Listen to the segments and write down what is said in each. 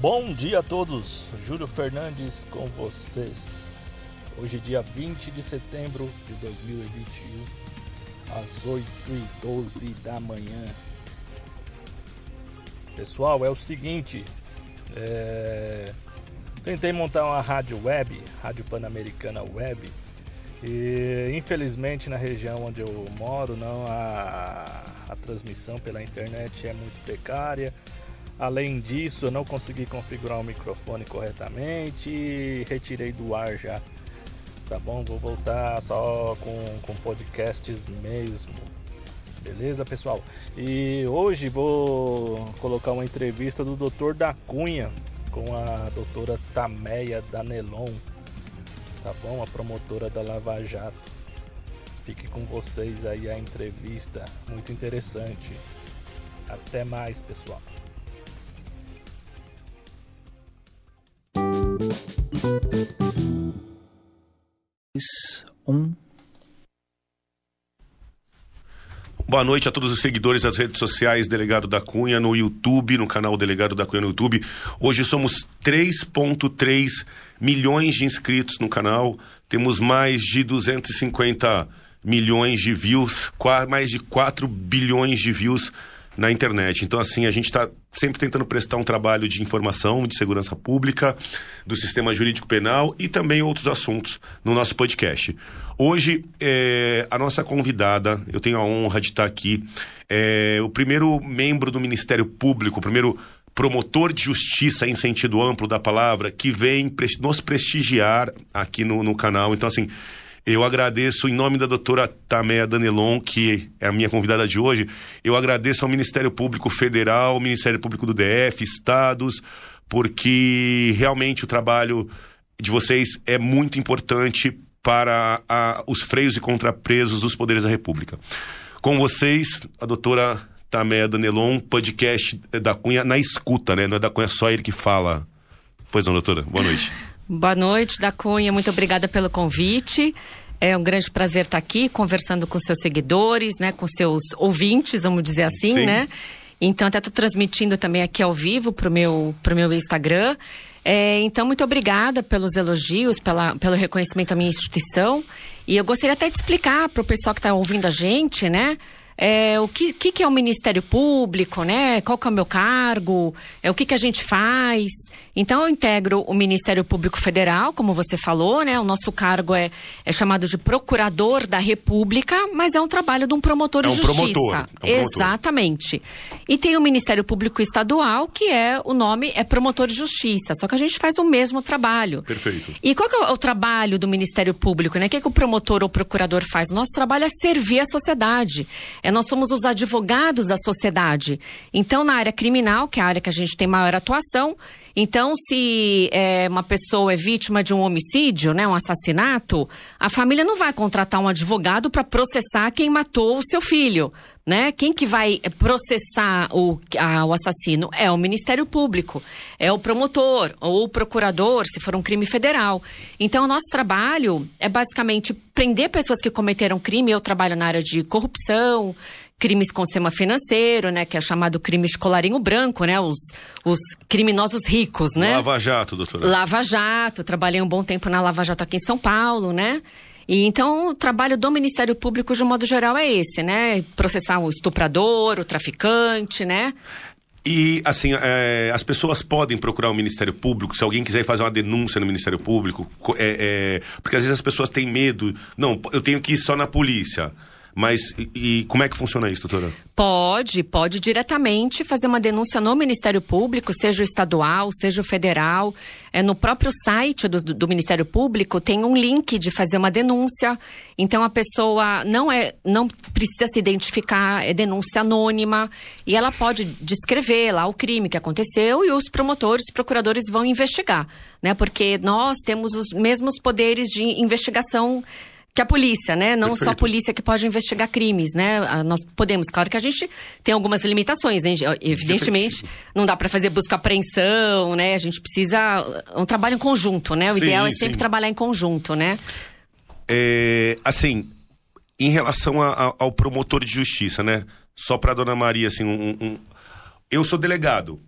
Bom dia a todos, Júlio Fernandes com vocês. Hoje, dia 20 de setembro de 2021, às 8h12 da manhã. Pessoal, é o seguinte: é... tentei montar uma rádio web, Rádio Pan-Americana Web, e infelizmente na região onde eu moro, não a, a transmissão pela internet é muito precária Além disso, eu não consegui configurar o microfone corretamente retirei do ar já. Tá bom? Vou voltar só com, com podcasts mesmo. Beleza, pessoal? E hoje vou colocar uma entrevista do Dr. da Cunha com a doutora Tameia Danelon. Tá bom? A promotora da Lava Jato. Fique com vocês aí a entrevista. Muito interessante. Até mais, pessoal. Um. Boa noite a todos os seguidores das redes sociais Delegado da Cunha no YouTube, no canal Delegado da Cunha no YouTube. Hoje somos 3.3 milhões de inscritos no canal, temos mais de 250 milhões de views, mais de 4 bilhões de views na internet. Então, assim, a gente está sempre tentando prestar um trabalho de informação, de segurança pública, do sistema jurídico penal e também outros assuntos no nosso podcast. Hoje, é, a nossa convidada, eu tenho a honra de estar aqui, é o primeiro membro do Ministério Público, o primeiro promotor de justiça em sentido amplo da palavra, que vem nos prestigiar aqui no, no canal. Então, assim, eu agradeço, em nome da doutora Taméa Danelon, que é a minha convidada de hoje, eu agradeço ao Ministério Público Federal, Ministério Público do DF, estados, porque realmente o trabalho de vocês é muito importante para a, os freios e contrapresos dos poderes da República. Com vocês, a doutora Taméa Danelon, podcast da Cunha na escuta, né? Não é da Cunha só ele que fala. Pois não, doutora? Boa noite. Boa noite, da Cunha. Muito obrigada pelo convite. É um grande prazer estar aqui conversando com seus seguidores, né, com seus ouvintes, vamos dizer assim, Sim. né? Então, até estou transmitindo também aqui ao vivo para o meu, pro meu Instagram. É, então, muito obrigada pelos elogios, pela, pelo reconhecimento à minha instituição. E eu gostaria até de explicar para o pessoal que está ouvindo a gente, né? é, o que, que, que, é o Ministério Público, né? Qual que é o meu cargo? É, o que, que a gente faz? Então, eu integro o Ministério Público Federal, como você falou, né? O nosso cargo é, é chamado de Procurador da República, mas é um trabalho de um promotor é um de justiça. Promotor, é um promotor. Exatamente. E tem o Ministério Público Estadual, que é o nome é Promotor de Justiça, só que a gente faz o mesmo trabalho. Perfeito. E qual é o trabalho do Ministério Público, né? O que, que o promotor ou procurador faz? O nosso trabalho é servir a sociedade é, nós somos os advogados da sociedade. Então, na área criminal, que é a área que a gente tem maior atuação, então, se é, uma pessoa é vítima de um homicídio, né, um assassinato, a família não vai contratar um advogado para processar quem matou o seu filho né? Quem que vai processar o, a, o assassino é o Ministério Público, é o promotor ou o procurador, se for um crime federal. Então, o nosso trabalho é basicamente prender pessoas que cometeram crime. Eu trabalho na área de corrupção, crimes com sistema financeiro, né? Que é chamado crime de colarinho branco, né? Os, os criminosos ricos, né? Lava Jato, doutora. Lava Jato. Trabalhei um bom tempo na Lava Jato aqui em São Paulo, né? E então o trabalho do Ministério Público, de um modo geral, é esse, né? Processar o estuprador, o traficante, né? E, assim, é, as pessoas podem procurar o Ministério Público, se alguém quiser fazer uma denúncia no Ministério Público, é, é, porque às vezes as pessoas têm medo. Não, eu tenho que ir só na polícia. Mas e, e, como é que funciona isso, doutora? Pode, pode diretamente fazer uma denúncia no Ministério Público, seja o estadual, seja o federal. É, no próprio site do, do Ministério Público tem um link de fazer uma denúncia. Então a pessoa não é, não precisa se identificar, é denúncia anônima e ela pode descrever lá o crime que aconteceu e os promotores, os procuradores vão investigar, né? Porque nós temos os mesmos poderes de investigação que a polícia, né? Não Perfeito. só a polícia que pode investigar crimes, né? Ah, nós podemos, claro que a gente tem algumas limitações, né? Evidentemente, não dá para fazer busca apreensão, né? A gente precisa um trabalho em conjunto, né? O sim, ideal é sempre sim. trabalhar em conjunto, né? É, assim, em relação a, a, ao promotor de justiça, né? Só para dona Maria, assim, um, um, eu sou delegado.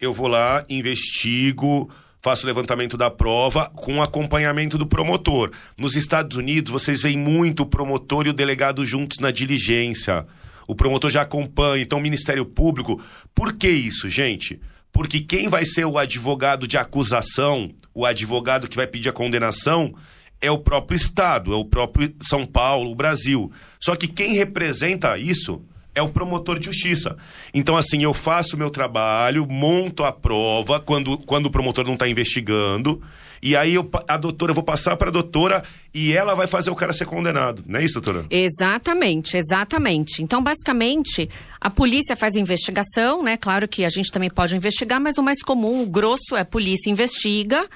eu vou lá, investigo, faço o levantamento da prova com acompanhamento do promotor. Nos Estados Unidos, vocês veem muito o promotor e o delegado juntos na diligência. O promotor já acompanha, então o Ministério Público. Por que isso, gente? Porque quem vai ser o advogado de acusação, o advogado que vai pedir a condenação, é o próprio Estado, é o próprio São Paulo, o Brasil. Só que quem representa isso é o promotor de justiça. Então, assim, eu faço o meu trabalho, monto a prova quando, quando o promotor não está investigando. E aí eu, a doutora, eu vou passar para a doutora e ela vai fazer o cara ser condenado. Não é isso, doutora? Exatamente, exatamente. Então, basicamente, a polícia faz a investigação, né? Claro que a gente também pode investigar, mas o mais comum, o grosso, é a polícia investiga.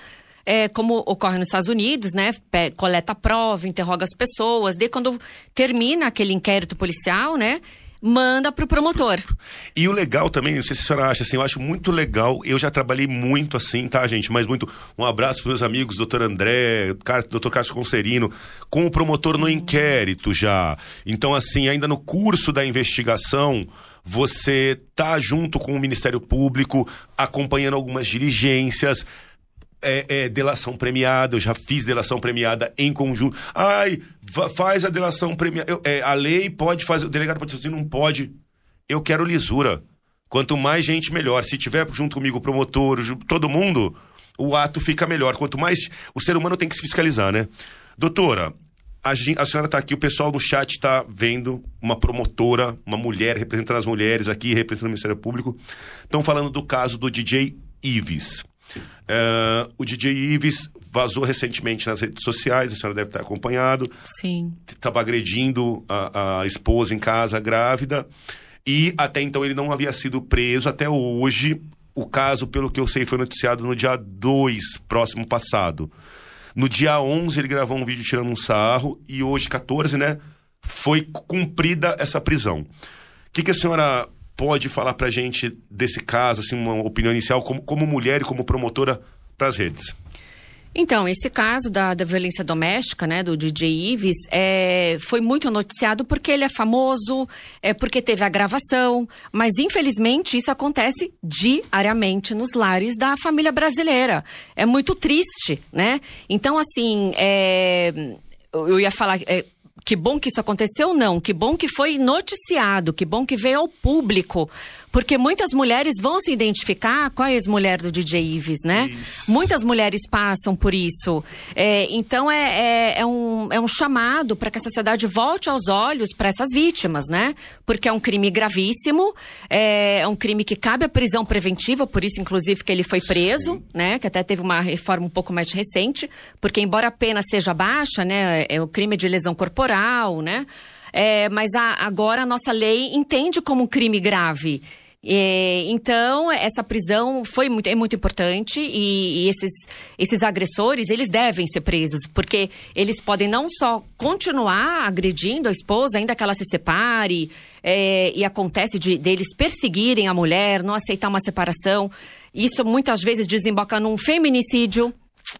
É, como ocorre nos Estados Unidos, né? Coleta prova, interroga as pessoas. De quando termina aquele inquérito policial, né? Manda pro promotor. E o legal também, não sei se a senhora acha assim, eu acho muito legal, eu já trabalhei muito assim, tá, gente? Mas muito. Um abraço pros meus amigos, doutor André, doutor Cássio Concerino, com o promotor no inquérito já. Então, assim, ainda no curso da investigação, você tá junto com o Ministério Público, acompanhando algumas diligências é, é, delação premiada, eu já fiz delação premiada em conjunto. Ai, faz a delação premiada. É, a lei pode fazer, o delegado pode fazer, não pode. Eu quero lisura. Quanto mais gente, melhor. Se tiver junto comigo o promotor, todo mundo, o ato fica melhor. Quanto mais. O ser humano tem que se fiscalizar, né? Doutora, a, a senhora está aqui, o pessoal no chat está vendo uma promotora, uma mulher representando as mulheres aqui, representando o Ministério Público. Estão falando do caso do DJ Ives. Uh, o DJ Ives vazou recentemente nas redes sociais, a senhora deve ter acompanhado. Sim. Estava agredindo a, a, esposa em casa, grávida. E até então ele não havia sido preso. Até hoje, o caso, pelo que eu sei, foi noticiado no dia 2, próximo passado. No dia 11, ele gravou um vídeo tirando um sarro. E hoje, 14, né? Foi cumprida essa prisão. O que, que a senhora pode falar pra gente desse caso, assim, uma opinião inicial, como, como mulher e como promotora para as redes? Então, esse caso da, da violência doméstica, né, do DJ Ives, é, foi muito noticiado porque ele é famoso, é porque teve a gravação, mas infelizmente isso acontece diariamente nos lares da família brasileira. É muito triste, né? Então, assim, é, eu ia falar. É, que bom que isso aconteceu, não. Que bom que foi noticiado, que bom que veio ao público. Porque muitas mulheres vão se identificar com a ex-mulher do DJ Ives, né? Isso. Muitas mulheres passam por isso. É, então é, é, é, um, é um chamado para que a sociedade volte aos olhos para essas vítimas, né? Porque é um crime gravíssimo, é, é, um crime que cabe a prisão preventiva, por isso, inclusive, que ele foi preso, Sim. né? Que até teve uma reforma um pouco mais recente, porque embora a pena seja baixa, né? É o crime de lesão corporal, né? É, mas a, agora a nossa lei entende como um crime grave. É, então, essa prisão foi muito, é muito importante e, e, esses, esses agressores, eles devem ser presos, porque eles podem não só continuar agredindo a esposa, ainda que ela se separe, é, e acontece de deles perseguirem a mulher, não aceitar uma separação. Isso muitas vezes desemboca num feminicídio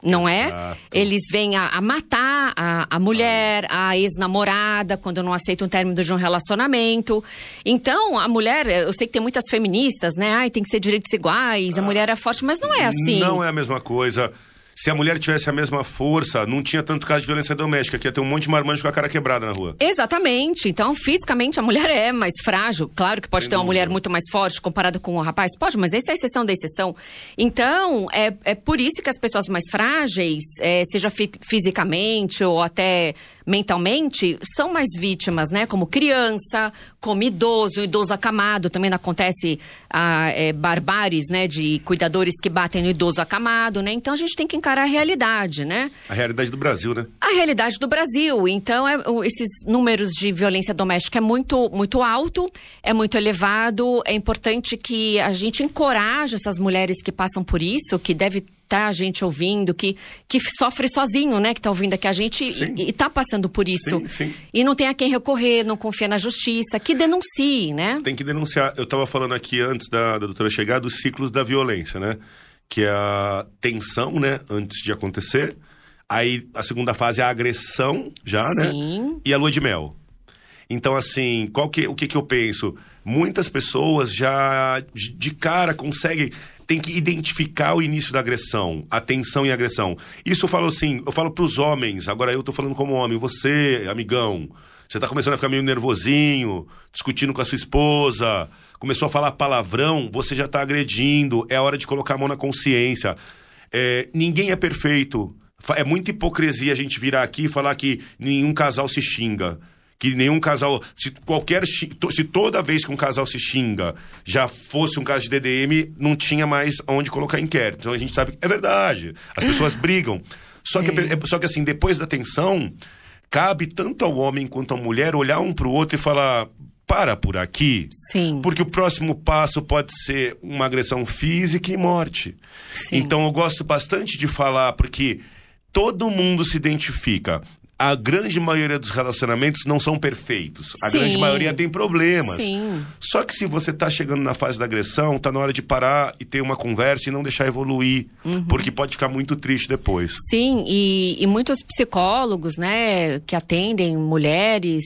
não é? Exato. Eles vêm a, a matar a, a mulher, a ex-namorada, quando não aceitam o término de um relacionamento. Então, a mulher, eu sei que tem muitas feministas, né? Ai, tem que ser direitos iguais, a ah, mulher é forte, mas não é assim. Não é a mesma coisa se a mulher tivesse a mesma força, não tinha tanto caso de violência doméstica, que ia ter um monte de marmanjo com a cara quebrada na rua. Exatamente. Então, fisicamente, a mulher é mais frágil. Claro que pode Sem ter uma mulher muito mais forte comparada com o um rapaz. Pode, mas essa é a exceção da exceção. Então, é, é por isso que as pessoas mais frágeis, é, seja fi fisicamente ou até mentalmente são mais vítimas, né? Como criança, como idoso, idoso acamado. Também acontece ah, é, barbares, né? De cuidadores que batem no idoso acamado, né? Então a gente tem que encarar a realidade, né? A realidade do Brasil, né? A realidade do Brasil. Então, é, esses números de violência doméstica é muito, muito alto, é muito elevado. É importante que a gente encoraje essas mulheres que passam por isso, que deve tá a gente ouvindo, que, que sofre sozinho, né? Que tá ouvindo aqui a gente e, e tá passando por isso. Sim, sim. E não tem a quem recorrer, não confia na justiça, que denuncie, né? Tem que denunciar. Eu estava falando aqui antes da, da doutora chegar dos ciclos da violência, né? Que é a tensão, né? Antes de acontecer. Aí a segunda fase é a agressão, já, né? sim. né? E a lua de mel. Então, assim, qual que, o que, que eu penso? Muitas pessoas já de cara conseguem tem que identificar o início da agressão, a tensão e agressão. Isso eu falo assim, eu falo para os homens, agora eu tô falando como homem, você, amigão, você tá começando a ficar meio nervosinho, discutindo com a sua esposa, começou a falar palavrão, você já tá agredindo, é hora de colocar a mão na consciência. É, ninguém é perfeito. É muita hipocrisia a gente virar aqui e falar que nenhum casal se xinga que nenhum casal, se qualquer se toda vez que um casal se xinga já fosse um caso de DDM, não tinha mais onde colocar inquérito. Então a gente sabe que é verdade. As pessoas brigam. Só que, é. só que assim, depois da tensão, cabe tanto ao homem quanto à mulher olhar um pro outro e falar: para por aqui. Sim. Porque o próximo passo pode ser uma agressão física e morte. Sim. Então eu gosto bastante de falar, porque todo mundo se identifica a grande maioria dos relacionamentos não são perfeitos. A Sim. grande maioria tem problemas. Sim. Só que se você está chegando na fase da agressão, está na hora de parar e ter uma conversa e não deixar evoluir. Uhum. Porque pode ficar muito triste depois. Sim, e, e muitos psicólogos, né, que atendem mulheres.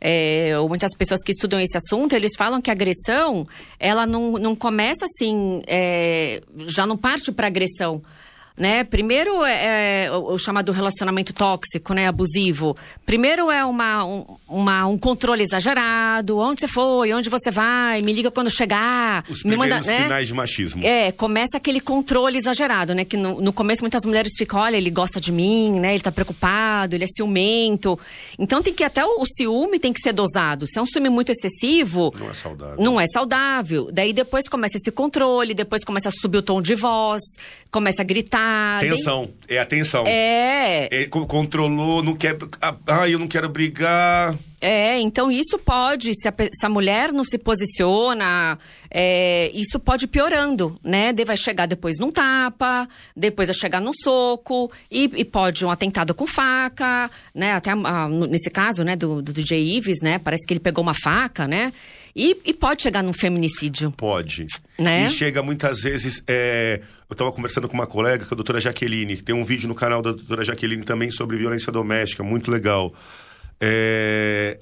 É, ou muitas pessoas que estudam esse assunto, eles falam que a agressão, ela não, não começa assim, é, já não parte para agressão né? Primeiro é, é o, o, chamado relacionamento tóxico, né? Abusivo. Primeiro é uma, um, uma, um controle exagerado. Onde você foi? Onde você vai? Me liga quando chegar. Os me manda, né? sinais de machismo. É, começa aquele controle exagerado, né? Que no, no começo muitas mulheres ficam, olha, ele gosta de mim, né? Ele tá preocupado, ele é ciumento. Então tem que até o, o ciúme tem que ser dosado. Se é um ciúme muito excessivo... Não é saudável. Não é saudável. Daí depois começa esse controle, depois começa a subir o tom de voz, começa a gritar, Tensão. É a tensão. É. é. Controlou, não quer. Ah, eu não quero brigar. É, então isso pode, se a, se a mulher não se posiciona, é, isso pode ir piorando, né? De vai chegar depois num tapa, depois vai chegar num soco, e, e pode um atentado com faca, né? Até ah, nesse caso, né, do, do DJ Ives, né? Parece que ele pegou uma faca, né? E, e pode chegar num feminicídio. Pode. Né? E chega muitas vezes. É... Eu estava conversando com uma colega, com a doutora Jaqueline, que tem um vídeo no canal da doutora Jaqueline também sobre violência doméstica, muito legal. É...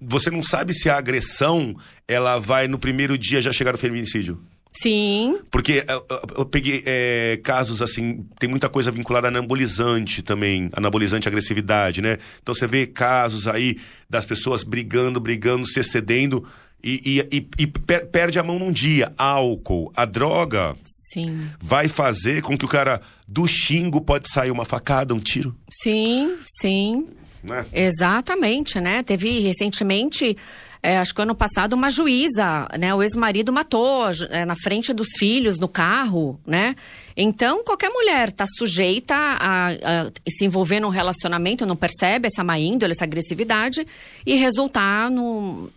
Você não sabe se a agressão ela vai no primeiro dia já chegar no feminicídio. Sim. Porque eu, eu, eu peguei é, casos assim, tem muita coisa vinculada a anabolizante também, anabolizante agressividade, né? Então você vê casos aí das pessoas brigando, brigando, se excedendo e, e, e, per perde a mão num dia. Álcool, a droga Sim. vai fazer com que o cara do xingo pode sair uma facada, um tiro. Sim, sim. Né? Exatamente, né? Teve recentemente, é, acho que ano passado, uma juíza, né? O ex-marido matou é, na frente dos filhos, no carro, né? Então, qualquer mulher está sujeita a, a, se envolver num relacionamento, não percebe essa má índole, essa agressividade e resultar no,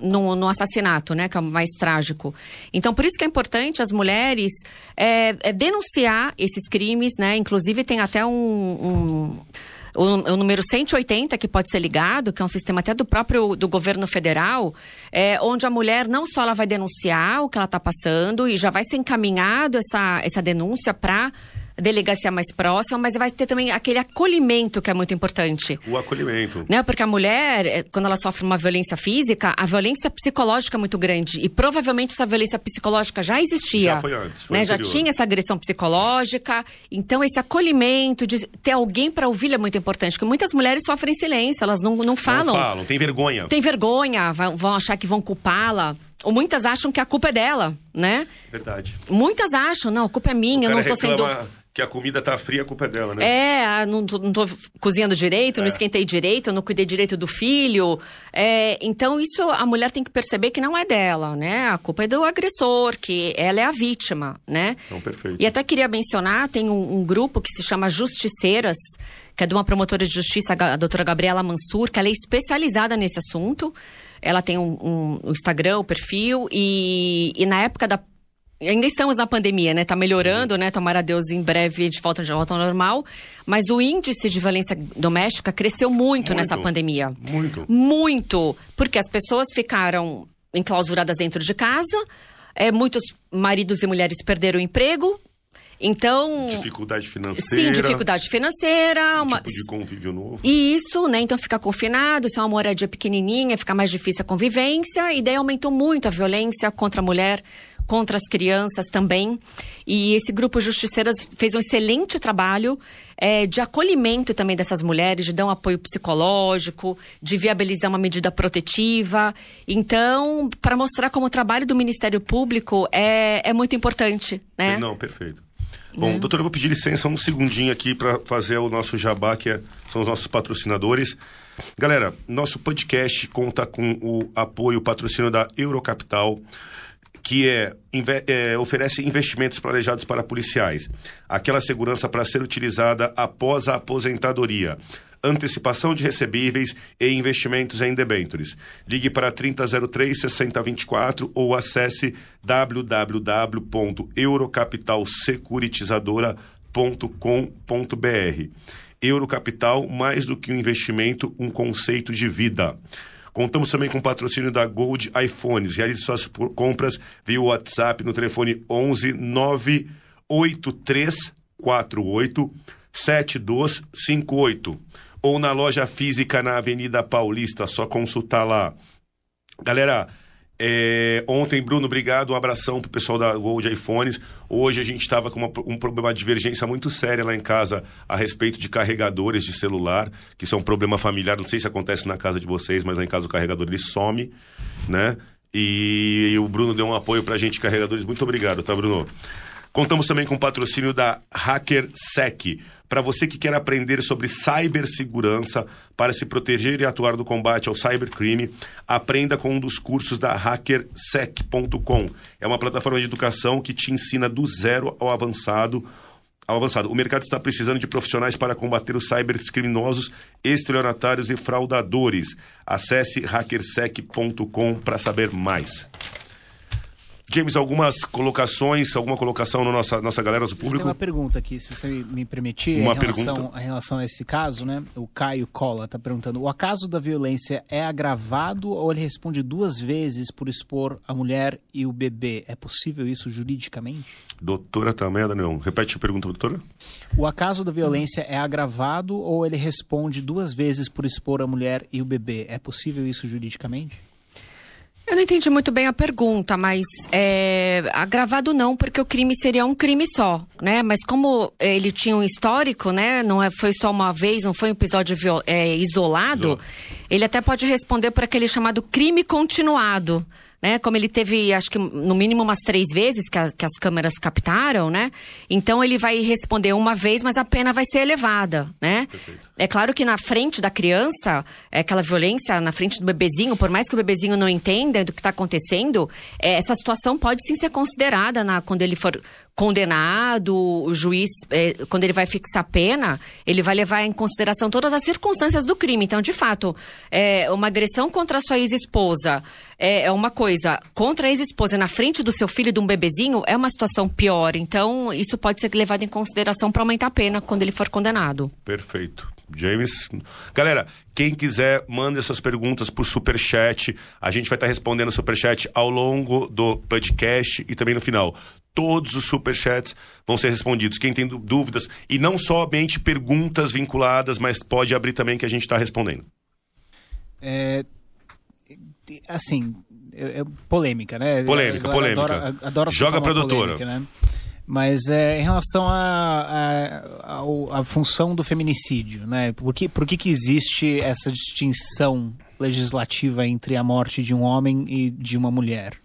no, no, assassinato, né, que é o mais trágico. Então, por isso que é importante as mulheres é, é denunciar esses crimes, né? Inclusive tem até um, um o, o, número 180 que pode ser ligado, que é um sistema até do próprio do governo federal, é, onde a mulher não só ela vai denunciar o que ela está passando e já vai ser encaminhado essa, essa denúncia para delegacia mais próxima, mas vai ter também aquele acolhimento que é muito importante. O acolhimento. Né? Porque a mulher, eh, quando ela sofre uma violência física, a violência psicológica é muito grande. E provavelmente essa violência psicológica já existia. Já foi antes. Foi né? Já tinha essa agressão psicológica. Então, esse acolhimento de ter alguém para ouvir é muito importante. Porque muitas mulheres sofrem silêncio, elas não, não falam. Não falam, tem vergonha. Tem vergonha, vão achar que vão culpá-la. Ou muitas acham que a culpa é dela, né? Verdade. Muitas acham, não, a culpa é minha, eu não tô sendo que a comida tá fria, a culpa é dela, né? É, não tô, não tô cozinhando direito, é. não esquentei direito, não cuidei direito do filho. É, então, isso a mulher tem que perceber que não é dela, né? A culpa é do agressor, que ela é a vítima, né? Então, perfeito. E até queria mencionar, tem um, um grupo que se chama Justiceiras, que é de uma promotora de justiça, a doutora Gabriela Mansur, que ela é especializada nesse assunto. Ela tem um, um, um Instagram, o um perfil, e, e na época da Ainda estamos na pandemia, né? Tá melhorando, né? Tomara a Deus em breve de volta de volta ao normal. Mas o índice de violência doméstica cresceu muito, muito nessa pandemia. Muito. Muito. Porque as pessoas ficaram enclausuradas dentro de casa, é, muitos maridos e mulheres perderam o emprego, Então. Dificuldade financeira. Sim, dificuldade financeira. Um uma... tipo de convívio novo. Isso, né? Então fica confinado, se é uma moradia pequenininha, fica mais difícil a convivência, e daí aumentou muito a violência contra a mulher contra as crianças também. E esse grupo Justiceiras fez um excelente trabalho é, de acolhimento também dessas mulheres, de dar um apoio psicológico, de viabilizar uma medida protetiva. Então, para mostrar como o trabalho do Ministério Público é, é muito importante, né? Não, perfeito. Bom, né? doutora, eu vou pedir licença um segundinho aqui para fazer o nosso jabá, que é, são os nossos patrocinadores. Galera, nosso podcast conta com o apoio, o patrocínio da Eurocapital que é, é, oferece investimentos planejados para policiais, aquela segurança para ser utilizada após a aposentadoria, antecipação de recebíveis e investimentos em debêntures. Ligue para 3003 6024 ou acesse www.eurocapitalsecuritizadora.com.br. Eurocapital, mais do que um investimento, um conceito de vida. Contamos também com o patrocínio da Gold iPhones. Realize suas compras via WhatsApp no telefone 11 98348 7258 ou na loja física na Avenida Paulista, só consultar lá. Galera, é, ontem, Bruno, obrigado. Um abração pro pessoal da Gold iPhones. Hoje a gente estava com uma, um problema de divergência muito séria lá em casa a respeito de carregadores de celular, que isso é um problema familiar. Não sei se acontece na casa de vocês, mas lá em casa o carregador ele some, né? E, e o Bruno deu um apoio pra gente, carregadores. Muito obrigado, tá, Bruno? Contamos também com o patrocínio da HackerSec. Para você que quer aprender sobre cibersegurança para se proteger e atuar no combate ao cybercrime, aprenda com um dos cursos da hackersec.com. É uma plataforma de educação que te ensina do zero ao avançado ao avançado. O mercado está precisando de profissionais para combater os cybercriminosos, estelionatários e fraudadores. Acesse hackersec.com para saber mais. James, algumas colocações, alguma colocação na nossa, nossa galera, do público? Tem uma pergunta aqui, se você me permitir, uma em, relação, pergunta. em relação a esse caso, né? O Caio Cola está perguntando: o acaso da violência é agravado ou ele responde duas vezes por expor a mulher e o bebê? É possível isso juridicamente? Doutora também, Daniel. Repete a pergunta, doutora. O acaso da violência é agravado ou ele responde duas vezes por expor a mulher e o bebê? É possível isso juridicamente? Eu não entendi muito bem a pergunta, mas é, agravado não, porque o crime seria um crime só, né? Mas como ele tinha um histórico, né? Não é, foi só uma vez, não foi um episódio é, isolado, ele até pode responder por aquele chamado crime continuado né? Como ele teve, acho que no mínimo umas três vezes que, a, que, as câmeras captaram, né? Então ele vai responder uma vez, mas a pena vai ser elevada, né? Perfeito. É claro que na frente da criança, é aquela violência na frente do bebezinho, por mais que o bebezinho não entenda do que está acontecendo, é, essa situação pode sim ser considerada na, quando ele for condenado, o juiz, é, quando ele vai fixar a pena, ele vai levar em consideração todas as circunstâncias do crime. Então, de fato, é, uma agressão contra a sua ex-esposa é, é, uma coisa, contra a ex-esposa na frente do seu filho de um bebezinho é uma situação pior. Então, isso pode ser levado em consideração para aumentar a pena quando ele for condenado. Perfeito. James. Galera, quem quiser, mande suas perguntas por superchat. A gente vai estar respondendo superchat ao longo do podcast e também no final todos os superchats vão ser respondidos. Quem tem dúvidas, e não somente perguntas vinculadas, mas pode abrir também que a gente está respondendo. É, assim, é, é polêmica, né? Polêmica, polêmica. Adora, adora Joga a produtora. Polêmica, né? Mas é, em relação à a, a, a, função do feminicídio, né? Por que, por que, que existe essa distinção legislativa entre a morte de um homem e de uma mulher?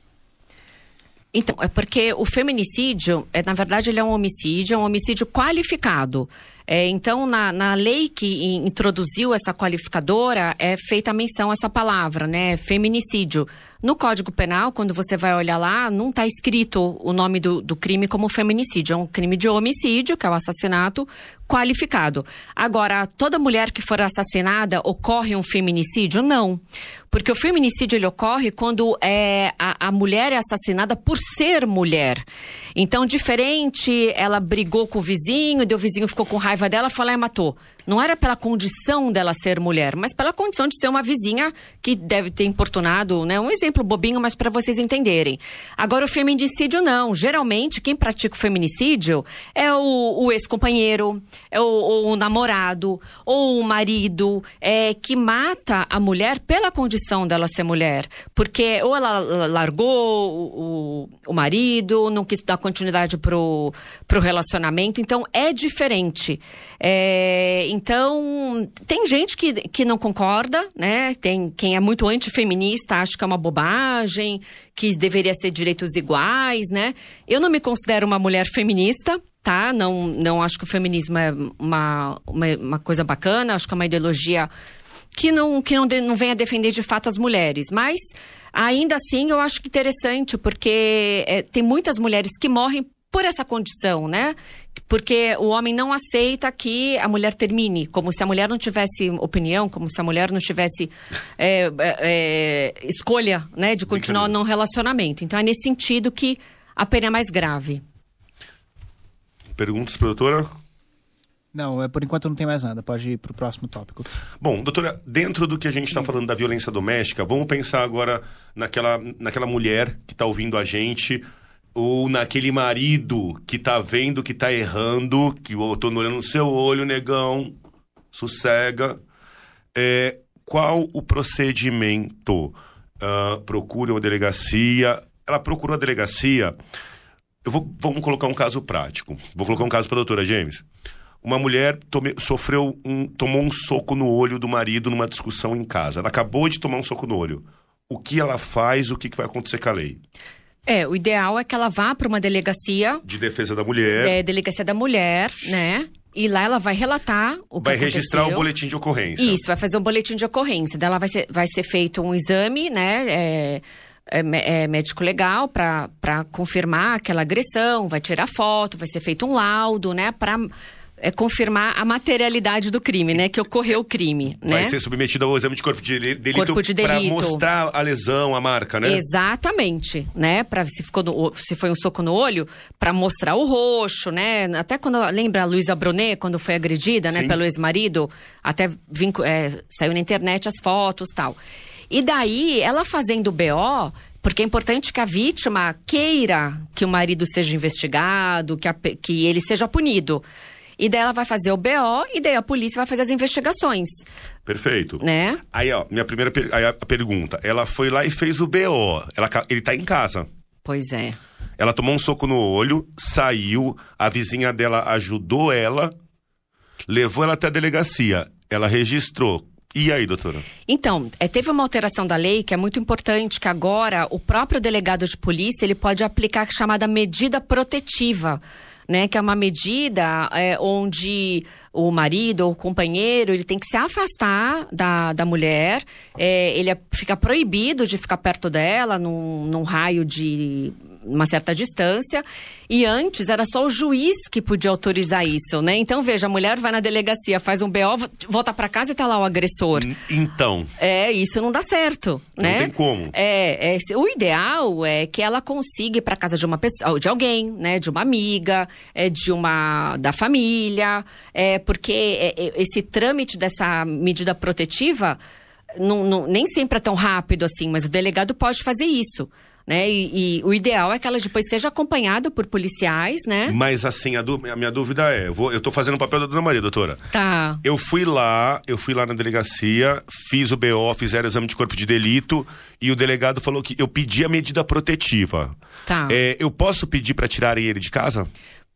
Então, é porque o feminicídio, é, na verdade, ele é um homicídio, é um homicídio qualificado. É, então, na, na lei que introduziu essa qualificadora, é feita a menção a essa palavra, né? Feminicídio. No Código Penal, quando você vai olhar lá, não está escrito o nome do, do crime como feminicídio. É um crime de homicídio, que é o assassinato qualificado. Agora, toda mulher que for assassinada, ocorre um feminicídio? Não. Porque o feminicídio ele ocorre quando é, a, a mulher é assassinada por ser mulher. Então, diferente, ela brigou com o vizinho, e o vizinho ficou com raiva dela, foi lá e matou. Não era pela condição dela ser mulher, mas pela condição de ser uma vizinha que deve ter importunado, né? Um exemplo bobinho, mas para vocês entenderem. Agora, o feminicídio não. Geralmente, quem pratica o feminicídio é o, o ex-companheiro, é o, o, namorado, ou o marido, é, que mata a mulher pela condição dela ser mulher. Porque ou ela largou o, o marido, não quis dar continuidade pro, pro relacionamento. Então, é diferente. É, então, tem gente que, que não concorda, né? Tem quem é muito antifeminista, acha que é uma bobagem, que deveria ser direitos iguais, né? Eu não me considero uma mulher feminista, tá? Não, não acho que o feminismo é uma, uma, uma coisa bacana, acho que é uma ideologia que não, que não, de, não vem a defender de fato as mulheres, mas ainda assim eu acho que interessante, porque é, tem muitas mulheres que morrem por essa condição, né? Porque o homem não aceita que a mulher termine, como se a mulher não tivesse opinião, como se a mulher não tivesse é, é, é escolha, né, de continuar num relacionamento. Então é nesse sentido que a pena é mais grave. Perguntas, doutora? Não, é, por enquanto não tem mais nada. Pode ir para o próximo tópico. Bom, doutora, dentro do que a gente está falando da violência doméstica, vamos pensar agora naquela, naquela mulher que está ouvindo a gente ou naquele marido que tá vendo que tá errando, que eu tô olhando no seu olho, negão, sossega. É, qual o procedimento? Uh, procure uma delegacia. Ela procurou a delegacia. Eu vou, vamos colocar um caso prático. Vou colocar um caso para a doutora James. Uma mulher tome, sofreu um, tomou um soco no olho do marido numa discussão em casa. Ela acabou de tomar um soco no olho. O que ela faz? O que, que vai acontecer com a lei? É, o ideal é que ela vá para uma delegacia. De defesa da mulher. É, delegacia da mulher, né? E lá ela vai relatar o que Vai registrar o boletim de ocorrência. Isso, vai fazer um boletim de ocorrência. Dela vai ser, vai ser feito um exame, né? É, é, é médico legal para confirmar aquela agressão, vai tirar foto, vai ser feito um laudo, né? Para é, confirmar a materialidade do crime, né? Que ocorreu o crime, Vai né? ser submetido ao exame de corpo de delito, corpo de delito. para mostrar a lesão, a marca, né? Exatamente, né? Para se ficou no, se foi um soco no olho, para mostrar o roxo, né? Até quando lembra a Luísa Brunet quando foi agredida, né, pelo ex-marido, até vim, é, saiu na internet as fotos, tal. E daí, ela fazendo o BO, porque é importante que a vítima queira que o marido seja investigado, que, a, que ele seja punido. E daí ela vai fazer o BO e daí a polícia vai fazer as investigações. Perfeito. Né? Aí, ó, minha primeira per aí a pergunta. Ela foi lá e fez o BO. Ela, ele tá em casa. Pois é. Ela tomou um soco no olho, saiu, a vizinha dela ajudou ela, levou ela até a delegacia. Ela registrou. E aí, doutora? Então, é, teve uma alteração da lei que é muito importante, que agora o próprio delegado de polícia ele pode aplicar a chamada medida protetiva né? Que é uma medida é, onde o marido ou o companheiro ele tem que se afastar da, da mulher, é, ele é, fica proibido de ficar perto dela num, num raio de uma certa distância. E antes era só o juiz que podia autorizar isso, né? Então, veja, a mulher vai na delegacia, faz um BO, volta para casa e tá lá o agressor. Então. É, isso não dá certo, não né? Não tem como. É, é, o ideal é que ela consiga ir para casa de uma pessoa, de alguém, né? De uma amiga, é, de uma da família, é porque é, é, esse trâmite dessa medida protetiva não, não, nem sempre é tão rápido assim, mas o delegado pode fazer isso. Né? E, e, o ideal é que ela depois seja acompanhada por policiais, né? Mas assim, a, a minha dúvida é, eu, vou, eu tô fazendo o papel da dona Maria, doutora. Tá. Eu fui lá, eu fui lá na delegacia, fiz o BO, fizeram o exame de corpo de delito e o delegado falou que eu pedi a medida protetiva. Tá. É, eu posso pedir para tirarem ele de casa?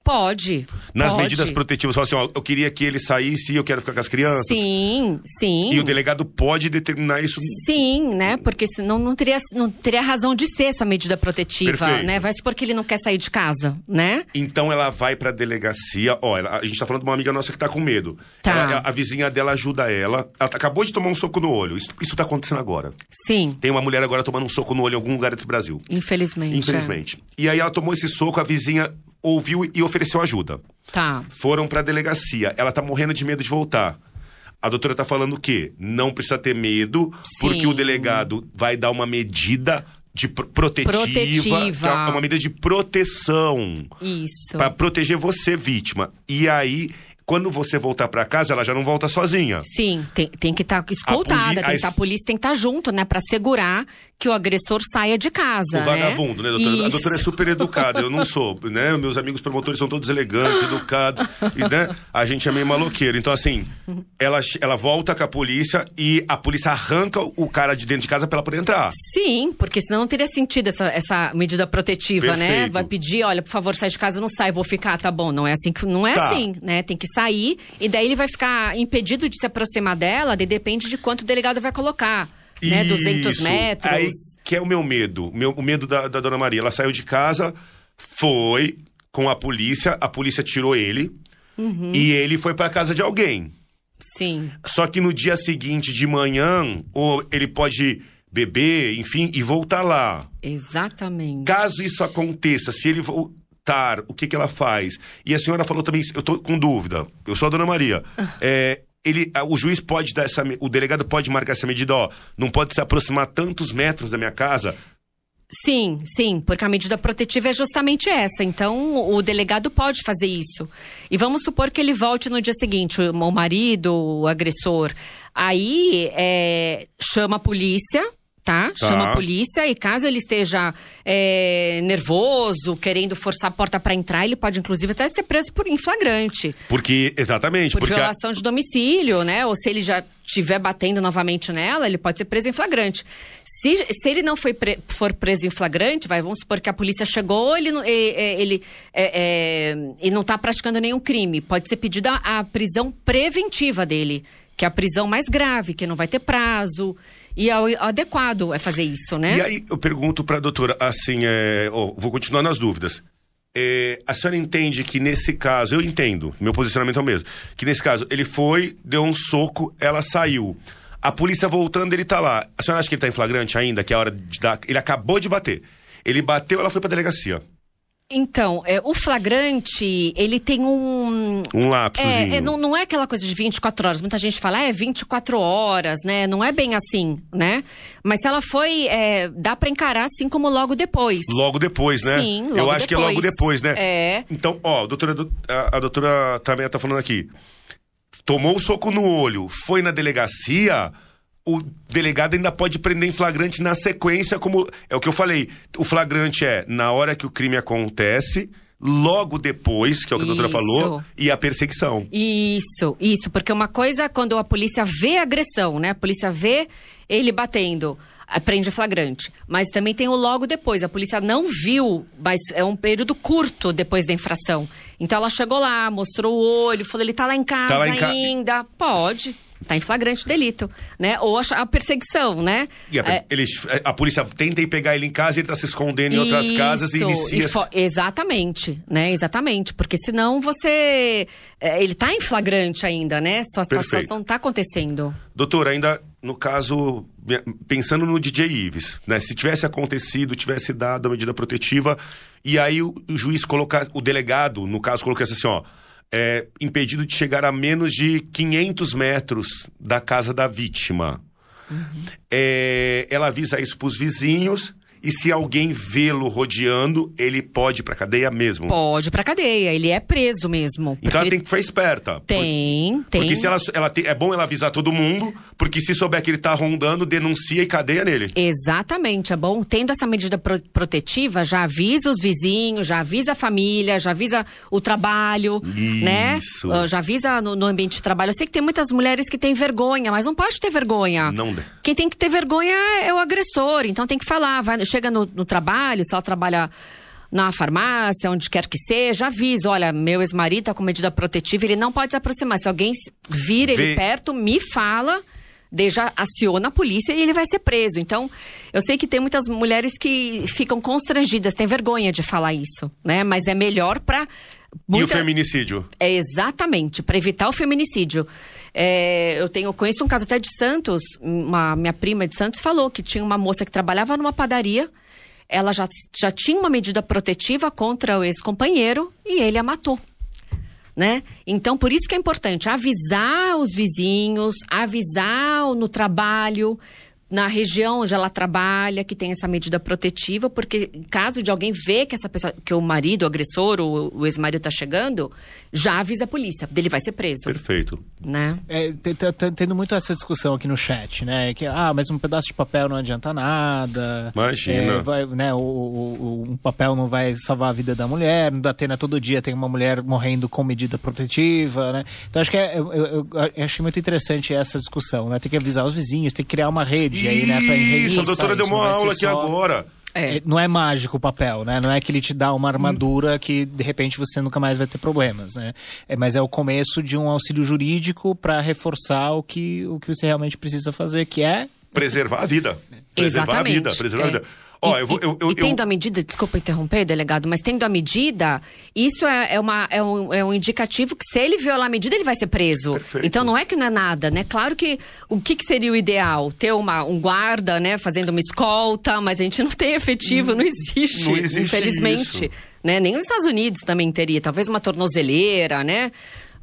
Pode. Nas pode. medidas protetivas, fala assim, ó, eu queria que ele saísse e eu quero ficar com as crianças. Sim, sim. E o delegado pode determinar isso. Sim, né? Porque senão não teria, não teria razão de ser essa medida protetiva, Perfeito. né? Vai supor que ele não quer sair de casa, né? Então ela vai pra delegacia, ó, ela, a gente tá falando de uma amiga nossa que tá com medo. Tá. Ela- a vizinha dela ajuda ela. Ela tá- acabou de tomar um soco no olho. Isso, isso tá acontecendo agora. Sim, Tem uma mulher agora tomando um soco no olho em algum lugar desse Brasil. infelizmente. é. Infelizmente. E aí ela tomou esse soco, a vizinha ouviu e ofereceu ajuda. Tá. Foram pra delegacia. Ela tá morrendo de medo de voltar. A doutora tá falando o quê? Não precisa ter medo, Sim. porque o delegado vai dar uma medida de pro- protetiva, Protetiva. é uma medida de proteção Isso. Pra proteger você, vítima. E aí, quando você voltar para casa, ela já não volta sozinha. Sim, tem, tem que estar tá escoltada, tem que estar tá, a polícia tem que estar tá junto, né, para segurar que o agressor saia de casa, o né? vagabundo, né, doutora? Isso. A doutora é super educada, eu não sou, né? Meus amigos promotores são todos elegantes, educados, e, né? A gente é meio maloqueiro. Então, assim, ela, ela volta com a polícia e a polícia arranca o cara de dentro de casa pra ela poder entrar. Sim, porque senão não teria sentido essa, essa medida protetiva, né? Perfeito. né? Vai pedir, olha, por favor, sai de casa, não sai, vou ficar, tá bom. Não é assim que não é tá. assim, né? Tem que sair e daí ele vai ficar impedido de se aproximar dela, de, depende de quanto o delegado vai colocar. Né, 200 metros. Aí, que é o meu medo, meu, o medo da, da dona Maria. Ela saiu de casa, foi com a polícia, a polícia tirou ele uhum. e ele foi para casa de alguém. Sim. Só que no dia seguinte de manhã, ou ele pode beber, enfim, e voltar lá. Exatamente. Caso isso aconteça, se ele o que, que ela faz? E a senhora falou também, eu tô com dúvida, eu sou a dona Maria. é, ele, o juiz pode dar essa, o delegado pode marcar essa medida, ó, não pode se aproximar tantos metros da minha casa. Sim, sim, porque a medida protetiva é justamente essa. Então, o delegado pode fazer isso. E vamos supor que ele volte no dia seguinte, o marido, o agressor. Aí, é, chama a polícia, tá? tá? Chama a polícia e caso ele esteja é, nervoso, querendo forçar a porta para entrar, ele pode inclusive até ser preso por em flagrante. Porque, exatamente. Por porque violação a... de domicílio, né? Ou se ele já estiver batendo novamente nela, ele pode ser preso em flagrante. Se, se ele não foi pre, for preso em flagrante, vai, vamos supor que a polícia chegou, ele, ele, ele, é, é, ele não está praticando nenhum crime. Pode ser pedida a prisão preventiva dele, que é a prisão mais grave, que não vai ter prazo. E é o adequado é fazer isso, né? E aí eu pergunto para a doutora, assim, é, oh, vou continuar nas dúvidas. É, a senhora entende que nesse caso, eu entendo, meu posicionamento é o mesmo, que nesse caso ele foi, deu um soco, ela saiu. A polícia voltando, ele tá lá. A senhora acha que ele tá em flagrante ainda, que é a hora de dar. Ele acabou de bater. Ele bateu, ela foi pra delegacia. Então, é, o flagrante, ele tem um. Um lapso. É, é, não, não é aquela coisa de 24 horas. Muita gente fala, ah, é 24 horas, né? Não é bem assim, né? Mas se ela foi. É, dá para encarar assim como logo depois. Logo depois, né? Sim, logo Eu acho depois. que é logo depois, né? É. Então, ó, a doutora, a, a doutora também tá falando aqui. Tomou o soco no olho, foi na delegacia o delegado ainda pode prender em flagrante na sequência, como é o que eu falei. O flagrante é na hora que o crime acontece, logo depois, que é o que a doutora falou, e a perseguição. Isso, isso, porque uma coisa é quando a polícia vê a agressão, né? A polícia vê ele batendo, prende flagrante. Mas também tem o logo depois. A polícia não viu, mas é um período curto depois da infração. Então ela chegou lá, mostrou o olho, falou: ele tá lá em casa tá lá em ainda. Ca... Pode. Está em flagrante delito, né? Ou a, perseguição, né? E a, é, eles, a polícia tenta pegar ele em casa e ele está se escondendo em outras isso, casas e inicia... E exatamente, né? Exatamente, porque senão você... É, ele está em flagrante ainda, né? Só a situação está acontecendo. Doutor, ainda no caso, pensando no DJ Ives, né? Se tivesse acontecido, tivesse dado a medida protetiva e aí o, o juiz colocar, o delegado, no caso, colocasse assim, ó é, impedido de chegar a menos de 500 metros da casa da vítima. Uhum. É, ela avisa isso para os vizinhos e se alguém vê-lo rodeando, ele pode ir pra cadeia mesmo? Pode ir pra cadeia, ele é preso mesmo. Então ela tem que ficar esperta. Tem, por... tem. Porque se ela, ela tem, é bom ela avisar todo mundo, porque se souber que ele tá rondando, denuncia e cadeia nele. Exatamente, é bom. Tendo essa medida pro protetiva, já avisa os vizinhos, já avisa a família, já avisa o trabalho, né? Isso. né? Já avisa no, no, ambiente de trabalho. Eu sei que tem muitas mulheres que têm vergonha, mas não pode ter vergonha. Não. Quem tem que ter vergonha é o agressor, então tem que falar, vai, chega no, no trabalho, se ela trabalha na farmácia, onde quer que seja, avisa, olha, meu ex-marido tá com medida protetiva, ele não pode se aproximar. Se alguém vir ele Vê. perto, me fala, deixa, aciona a polícia e ele vai ser preso. Então, eu sei que tem muitas mulheres que ficam constrangidas, têm vergonha de falar isso, né? Mas é melhor para Muita... E o feminicídio? É exatamente, para evitar o feminicídio. É, eu tenho, conheço um caso até de Santos, uma minha prima de Santos falou que tinha uma moça que trabalhava numa padaria, ela já, já tinha uma medida protetiva contra o ex-companheiro e ele a matou. Né? Então, por isso que é importante avisar os vizinhos, avisar no trabalho, na região onde ela trabalha, que tem essa medida protetiva, porque caso de alguém ver que essa pessoa, que o marido, o agressor, o, o ex-marido está chegando, já avisa a polícia, dele vai ser preso. Perfeito. Né? É, tendo muito essa discussão aqui no chat, né? Que, ah, mas um pedaço de papel não adianta nada. Imagina. É, vai, né, o, o, um papel não vai salvar a vida da mulher, no Datena todo dia tem uma mulher morrendo com medida protetiva, né? Então acho que é, eu, eu, eu achei muito interessante essa discussão, né? Tem que avisar os vizinhos, tem que criar uma rede Isso, aí, né? Pra Isso, a doutora deu uma aula aqui só... agora. É. é. Não é mágico o papel, né? Não é que ele te dá uma armadura que de repente você nunca mais vai ter problemas, né? É, mas é o começo de um auxílio jurídico para reforçar o que, o que você realmente precisa fazer, que é preservar a vida. Preservar Exatamente. a vida, preservar é. a vida. Ó, e, eu eu, eu, e tendo a medida, desculpa interromper, delegado, mas tendo a medida, isso é, é, uma, é, um, é um indicativo que se ele violar a medida, ele vai ser preso. Perfeito. Então não é que não é nada, né? Claro que o que, que seria o ideal? Ter uma, um guarda, né, fazendo uma escolta, mas a gente não tem efetivo, não existe, não existe infelizmente. Isso. Né? Nem nos Estados Unidos também teria, talvez uma tornozeleira, né?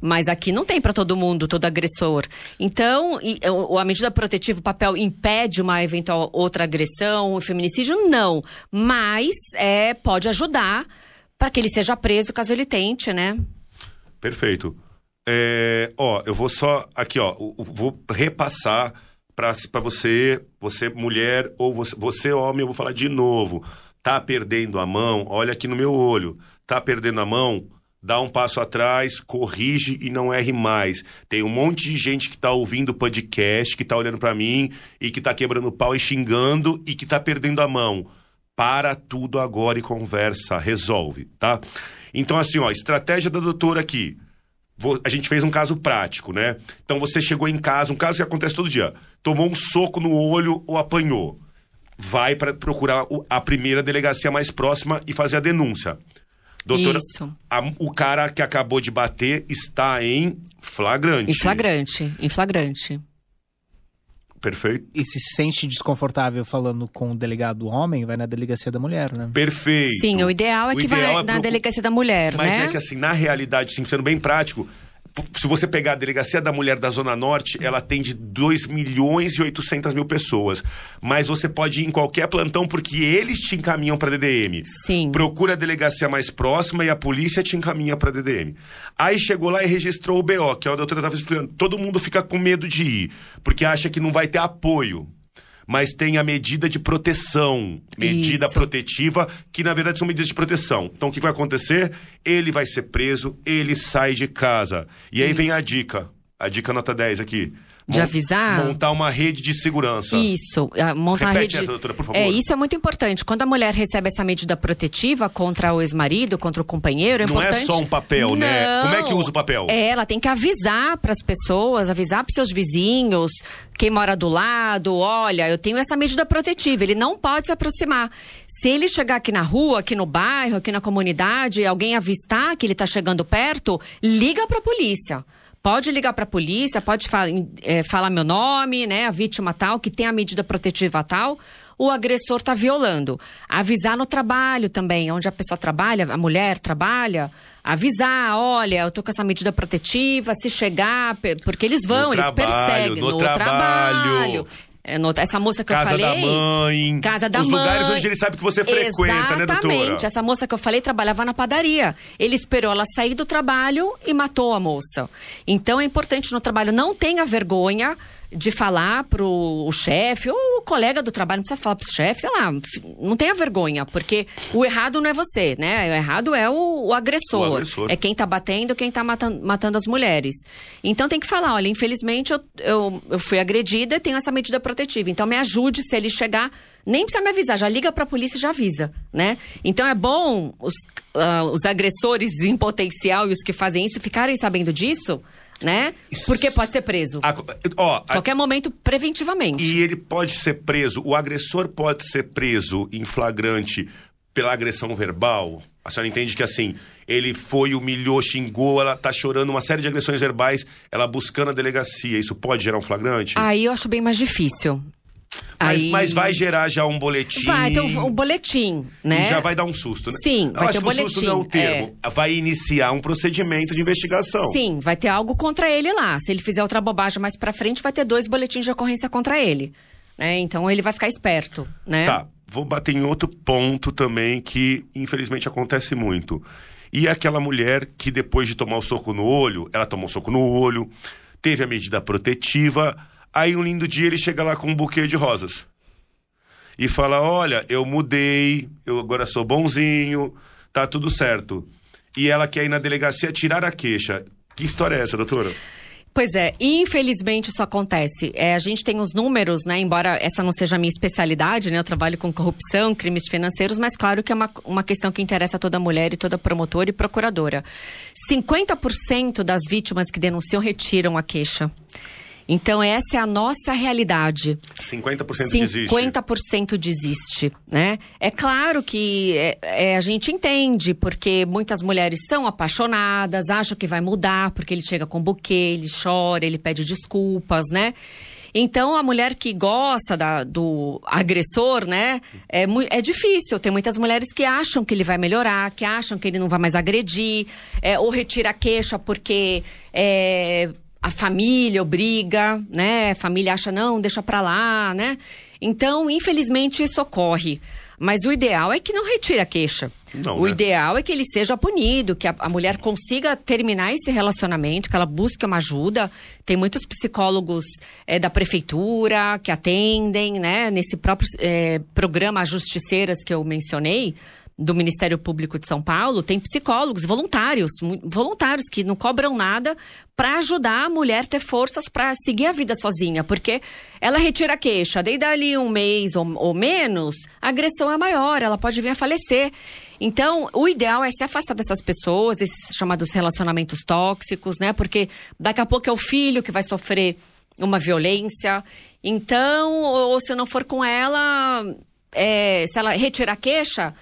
Mas aqui não tem para todo mundo, todo agressor. Então, e, a medida protetiva, o papel impede uma eventual outra agressão, um feminicídio? Não. Mas é, pode ajudar para que ele seja preso caso ele tente, né? Perfeito. É, ó, eu vou só aqui, ó, vou repassar para você, você mulher ou você, você homem, eu vou falar de novo. Tá perdendo a mão? Olha aqui no meu olho. Tá perdendo a mão? Dá um passo atrás, corrige e não erre mais. Tem um monte de gente que está ouvindo o podcast, que está olhando para mim e que está quebrando pau e xingando e que está perdendo a mão. Para tudo agora e conversa, resolve, tá? Então, assim, ó, estratégia da doutora aqui. A gente fez um caso prático, né? Então você chegou em casa, um caso que acontece todo dia. Tomou um soco no olho ou apanhou. Vai para procurar a primeira delegacia mais próxima e fazer a denúncia. Doutora, Isso. A, o cara que acabou de bater está em flagrante. Em flagrante, em flagrante. Perfeito. E se sente desconfortável falando com o delegado homem, vai na delegacia da mulher, né? Perfeito. Sim, o ideal é o que ideal vai é na delegacia da mulher, Mas né? Mas é que assim, na realidade, sim, sendo bem prático, se você pegar a delegacia da mulher da Zona Norte, ela atende 2 milhões e 800 mil pessoas. Mas você pode ir em qualquer plantão porque eles te encaminham para DDM. Sim. Procura a delegacia mais próxima e a polícia te encaminha para DDM. Aí chegou lá e registrou o BO, que é a doutora estava explicando. Todo mundo fica com medo de ir, porque acha que não vai ter apoio mas tem a medida de proteção. Medida Isso. protetiva, que na verdade são medidas de proteção. Então o que vai acontecer? Ele vai ser preso, ele sai de casa. E aí Isso. vem a dica. A dica nota 10 aqui de avisar. Montar uma rede de segurança. Isso, montar Repete rede. Essa, doutora, por favor. É, isso é muito importante. Quando a mulher recebe essa medida protetiva contra o ex-marido, contra o companheiro, é Não é importante. Não é só um papel, Não. né? Como é que usa o papel? É, ela tem que avisar para as pessoas, avisar para seus vizinhos, quem mora do lado, olha, eu tenho essa medida protetiva, ele não pode se aproximar. Se ele chegar aqui na rua, aqui no bairro, aqui na comunidade, alguém avistar que ele está chegando perto, liga para a polícia pode ligar para a polícia, pode fa é, falar meu nome, né, a vítima tal, que tem a medida protetiva tal, o agressor está violando. Avisar no trabalho também, onde a pessoa trabalha, a mulher trabalha, avisar, olha, eu tô com essa medida protetiva, se chegar, porque eles vão, no eles trabalho, perseguem no, no trabalho. trabalho. É, essa moça que casa eu falei. Casa da mãe. Casa da os mãe. Os lugares onde ele sabe que você frequenta, Exatamente. né, doutora? Exatamente. Essa moça que eu falei trabalhava na padaria. Ele esperou ela sair do trabalho e matou a moça. Então é importante no trabalho, não tenha vergonha de falar pro o chefe ou o colega do trabalho, não precisa falar pro chefe, sei lá, não tenha vergonha, porque o errado não é você, né? O errado é o, o, agressor, o agressor. É quem tá batendo, quem tá matando, matando as mulheres. Então tem que falar, olha, infelizmente eu, eu, eu fui agredida e tenho essa medida protetiva. Então me ajude se ele chegar nem precisa me avisar, já liga para a polícia e já avisa, né? Então é bom os, uh, os agressores em potencial e os que fazem isso ficarem sabendo disso, né? Porque pode ser preso. A, ó, Qualquer a, momento, preventivamente. E ele pode ser preso, o agressor pode ser preso em flagrante pela agressão verbal. A senhora entende que assim, ele foi, humilhou, xingou, ela tá chorando uma série de agressões verbais, ela buscando a delegacia. Isso pode gerar um flagrante? Aí eu acho bem mais difícil. Mas, Aí... mas, vai gerar já um boletim. Vai ter um, um boletim, né? E já vai dar um susto, né? Sim, vai ter um boletim. susto não é o termo. É... Vai iniciar um procedimento de investigação. Sim, vai ter algo contra ele lá. Se ele fizer outra bobagem mais pra frente, vai ter dois boletins de ocorrência contra ele. É, então ele vai ficar esperto, né? Tá, vou bater em outro ponto também que infelizmente acontece muito. E é aquela mulher que depois de tomar o soco no olho, ela tomou o soco no olho, teve a medida protetiva, aí um lindo dia ele chega lá com um buquê de rosas. E fala: Olha, eu mudei, eu agora sou bonzinho, tá tudo certo. E ela quer ir na delegacia tirar a queixa. Que história é essa, doutora? Pois é, infelizmente isso acontece. É, a gente tem os números, né? Embora essa não seja a minha especialidade, né? Eu trabalho com corrupção, crimes financeiros, mas claro que é uma, uma questão que interessa a toda mulher e toda promotora e procuradora. 50% das vítimas que denunciam retiram a queixa. Então, essa é a nossa realidade. 50% desiste. 50% desiste, né? É claro que é, é, a gente entende, porque muitas mulheres são apaixonadas, acham que vai mudar, porque ele chega com buquê, ele chora, ele pede desculpas, né? Então, a mulher que gosta da, do agressor, né, é, é difícil. Tem muitas mulheres que acham que ele vai melhorar, que acham que ele não vai mais agredir, é, ou retira a queixa porque é, a família obriga, né? A família acha, não, deixa pra lá, né? Então, infelizmente, isso ocorre. Mas o ideal é que não retire a queixa. Não, o né? ideal é que ele seja punido, que a, a, mulher consiga terminar esse relacionamento, que ela busque uma ajuda. Tem muitos psicólogos é, da prefeitura que atendem, né? Nesse próprio é, programa Justiceiras que eu mencionei, do Ministério Público de São Paulo, tem psicólogos voluntários, voluntários que não cobram nada para ajudar a mulher ter forças para seguir a vida sozinha, porque ela retira a queixa, daí dali um mês ou, ou menos, a agressão é maior, ela pode vir a falecer. Então, o ideal é se afastar dessas pessoas, esses chamados relacionamentos tóxicos, né? Porque daqui a pouco é o filho que vai sofrer uma violência. Então, ou, ou se não for com ela, é, se ela retirar a queixa,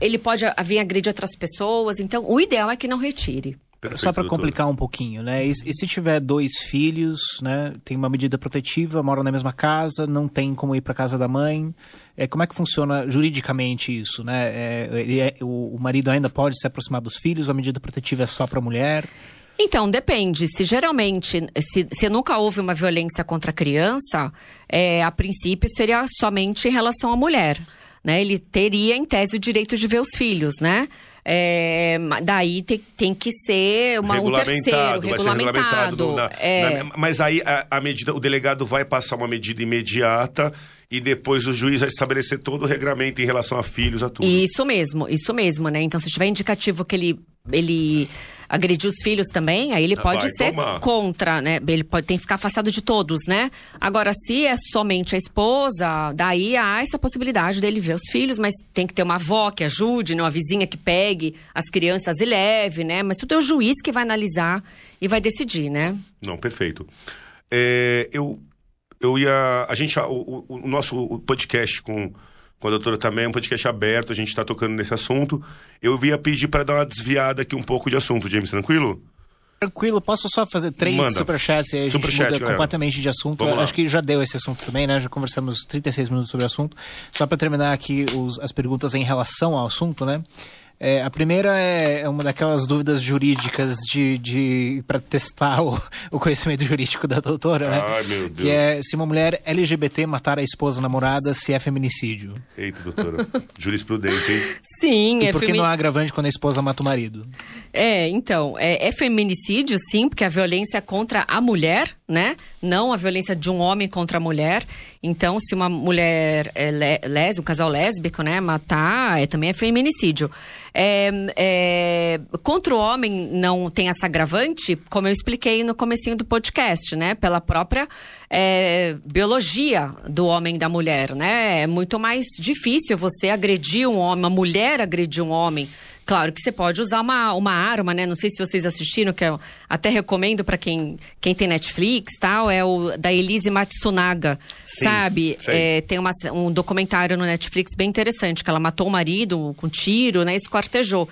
ele pode vir agredir outras pessoas. Então, o ideal é que não retire. Perfeito, Só para complicar um pouquinho, né? E, e, se tiver dois filhos, né? Tem uma medida protetiva, moram na mesma casa, não tem como ir para casa da mãe. É, como é que funciona juridicamente isso, né? É, ele é, o, o marido ainda pode se aproximar dos filhos? A medida protetiva é só para a mulher? Então, depende. Se geralmente, se, se nunca houve uma violência contra a criança, é, a princípio seria somente em relação à mulher né? Ele teria, em tese, o direito de ver os filhos, né? É, daí tem, tem que ser uma, um terceiro, regulamentado. Na, é. na, mas aí a, a, medida, o delegado vai passar uma medida imediata e depois o juiz vai estabelecer todo o regramento em relação a filhos, a tudo. Isso mesmo, isso mesmo, né? Então, se tiver indicativo que ele, ele agredir os filhos também, aí ele pode Vai ser tomar. contra, né? Ele pode tem que ficar afastado de todos, né? Agora, se é somente a esposa, daí há essa possibilidade dele ver os filhos, mas tem que ter uma avó que ajude, né? uma vizinha que pegue as crianças e leve, né? Mas tudo é o juiz que vai analisar e vai decidir, né? Não, perfeito. É, eu, eu ia. A gente. O, o, o nosso podcast com com a doutora também, é um podcast aberto, a gente está tocando nesse assunto. Eu ia pedir para dar uma desviada aqui um pouco de assunto, James, tranquilo? Tranquilo, posso só fazer três Manda. superchats e aí a gente Superchat, muda galera. completamente de assunto. Acho que já deu esse assunto também, né? Já conversamos 36 minutos sobre o assunto. Só para terminar aqui os, as perguntas em relação ao assunto, né? É, a primeira é, é uma daquelas dúvidas jurídicas de, de para testar o, o, conhecimento jurídico da doutora, né? Ai, meu Deus. Que é se uma mulher LGBT matar a esposa namorada, se é feminicídio. Eita, doutora. Jurisprudência, hein? Sim, e é por que femi... não há agravante quando a esposa mata o marido? É, então, é, é feminicídio, sim, porque a violência é contra a mulher, né? Não a violência de um homem contra a mulher. Então, se uma mulher é lésbica, um casal lésbico, né, matar, é, também é feminicídio. É, é, contra o homem não tem essa agravante, como eu expliquei no comecinho do podcast, né? Pela própria é, biologia do homem e da mulher, né? É muito mais difícil você agredir um homem, uma mulher agredir um homem Claro que você pode usar uma, uma arma, né? Não sei se vocês assistiram, que eu até recomendo para quem, quem tem Netflix tal, é o da Elise Matsunaga, Sim, sabe? É, tem uma, um documentário no Netflix bem interessante, que ela matou o marido com tiro, né? Esquartejou.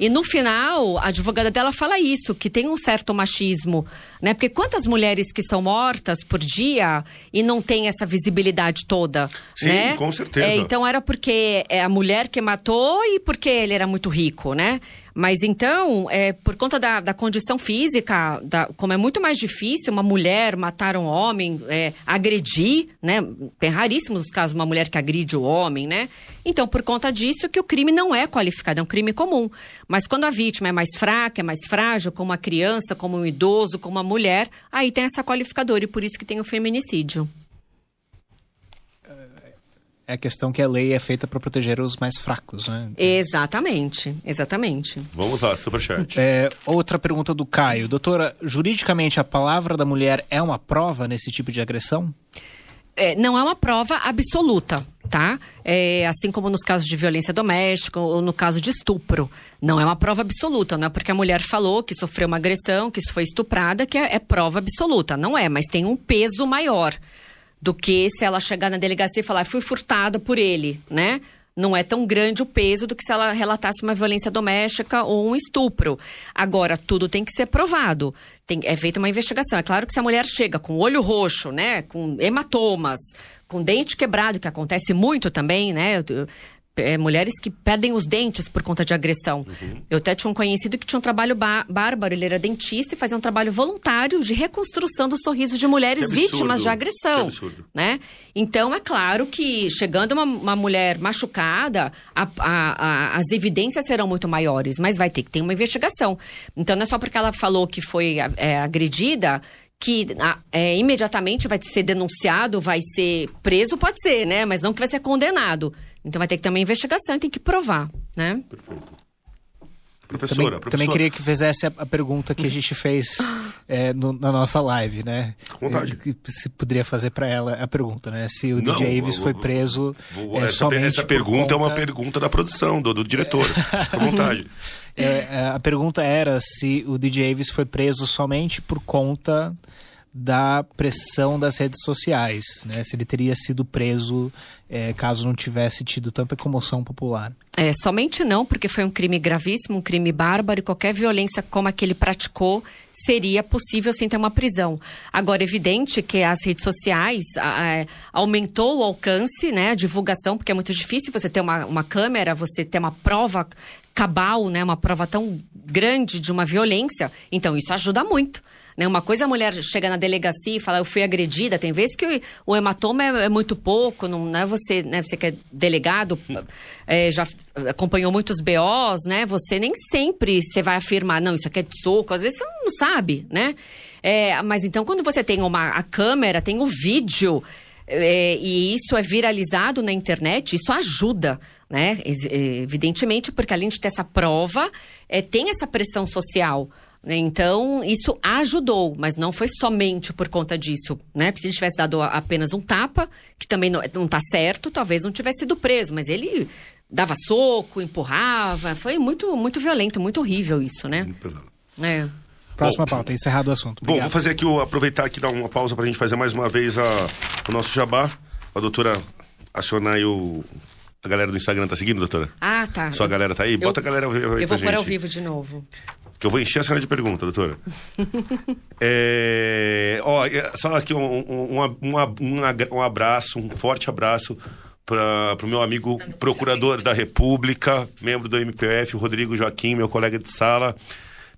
E no final, a advogada dela fala isso, que tem um certo machismo, né? Porque quantas mulheres que são mortas por dia e não tem essa visibilidade toda, Sim, né? com certeza. É, então era porque é a mulher que matou e porque ele era muito rico, né? Mas então, é, por conta da, da condição física, da, como é muito mais difícil uma mulher matar um homem, é, agredir, né? É raríssimos os casos uma mulher que agride o homem, né? Então, por conta disso, que o crime não é qualificado, é um crime comum. Mas quando a vítima é mais fraca, é mais frágil, como uma criança, como um idoso, como uma mulher, aí tem essa qualificadora e por isso que tem o feminicídio. É a questão que a lei é feita para proteger os mais fracos, né? Exatamente, exatamente. Vamos lá, superchat. É, outra pergunta do Caio. Doutora, juridicamente a palavra da mulher é uma prova nesse tipo de agressão? É, não é uma prova absoluta, tá? É, assim como nos casos de violência doméstica ou no caso de estupro. Não é uma prova absoluta, não é porque a mulher falou que sofreu uma agressão, que isso foi estuprada, que é, é prova absoluta. Não é, mas tem um peso maior do que se ela chegar na delegacia e falar, fui furtada por ele, né? Não é tão grande o peso do que se ela relatasse uma violência doméstica ou um estupro. Agora, tudo tem que ser provado. Tem, é feita uma investigação. É claro que se a mulher chega com olho roxo, né? Com hematomas, com dente quebrado, que acontece muito também, né? É, mulheres que perdem os dentes por conta de agressão. Uhum. Eu até tinha um conhecido que tinha um trabalho bárbaro, ele era dentista e fazia um trabalho voluntário de reconstrução do sorriso de mulheres vítimas de agressão. Né? Então, é claro que chegando uma, uma mulher machucada, a, a, a, as evidências serão muito maiores, mas vai ter que ter uma investigação. Então, não é só porque ela falou que foi é, agredida que é, imediatamente vai ser denunciado, vai ser preso, pode ser, né? Mas não que vai ser condenado. Então vai ter que ter uma investigação e tem que provar, né? Perfeito. Professora, também, professora. também queria que fizesse a, a pergunta que a gente fez é, no, na nossa live, né? Com vontade. É, se poderia fazer para ela a pergunta, né? Se o Não, DJ Avis foi preso vou, é, essa, essa pergunta conta... é uma pergunta da produção, do, do diretor. Com vontade. É, a pergunta era se o DJ Avis foi preso somente por conta da pressão das redes sociais, né? Se ele teria sido preso é, caso não tivesse tido tanta comoção popular. É, somente não, porque foi um crime gravíssimo, um crime bárbaro e qualquer violência como a que ele praticou seria possível sem ter uma prisão. Agora, é evidente que as redes sociais a, a, aumentou o alcance, né, a divulgação, porque é muito difícil você ter uma, uma câmera, você ter uma prova cabal, né, uma prova tão grande de uma violência. Então, isso ajuda muito. Né? Uma coisa a mulher chega na delegacia e fala, eu fui agredida. Tem vezes que o, hematoma é, é, muito pouco, não, não é você, né? Você que é delegado, é, já acompanhou muitos BOs, né? Você nem sempre você vai afirmar, não, isso aqui é de soco. Às vezes você não sabe, né? É, mas então, quando você tem uma a câmera, tem o vídeo, é, e isso é viralizado na internet, isso ajuda, né? Evidentemente, porque além de ter essa prova, é, tem essa pressão social. Né? Então, isso ajudou, mas não foi somente por conta disso, né? Porque se ele tivesse dado apenas um tapa, que também não, não tá certo, talvez não tivesse sido preso, mas ele dava soco, empurrava, foi muito, muito violento, muito horrível isso, né? É. Próxima bom, pauta, encerrado o assunto. Obrigado. Bom, vou fazer aqui, aproveitar aqui, dar uma pausa para a gente fazer mais uma vez a, o nosso jabá. A doutora acionar aí o, a galera do Instagram tá seguindo, doutora? Ah, tá. Sua galera tá aí? Bota a galera ao vivo aí Eu vou pôr ao vivo de novo que eu vou encher a sala de pergunta, doutora. é, ó, é, só aqui um, um, um, um, abraço, um forte abraço para o meu amigo procurador da República, membro do MPF, Rodrigo Joaquim, meu colega de sala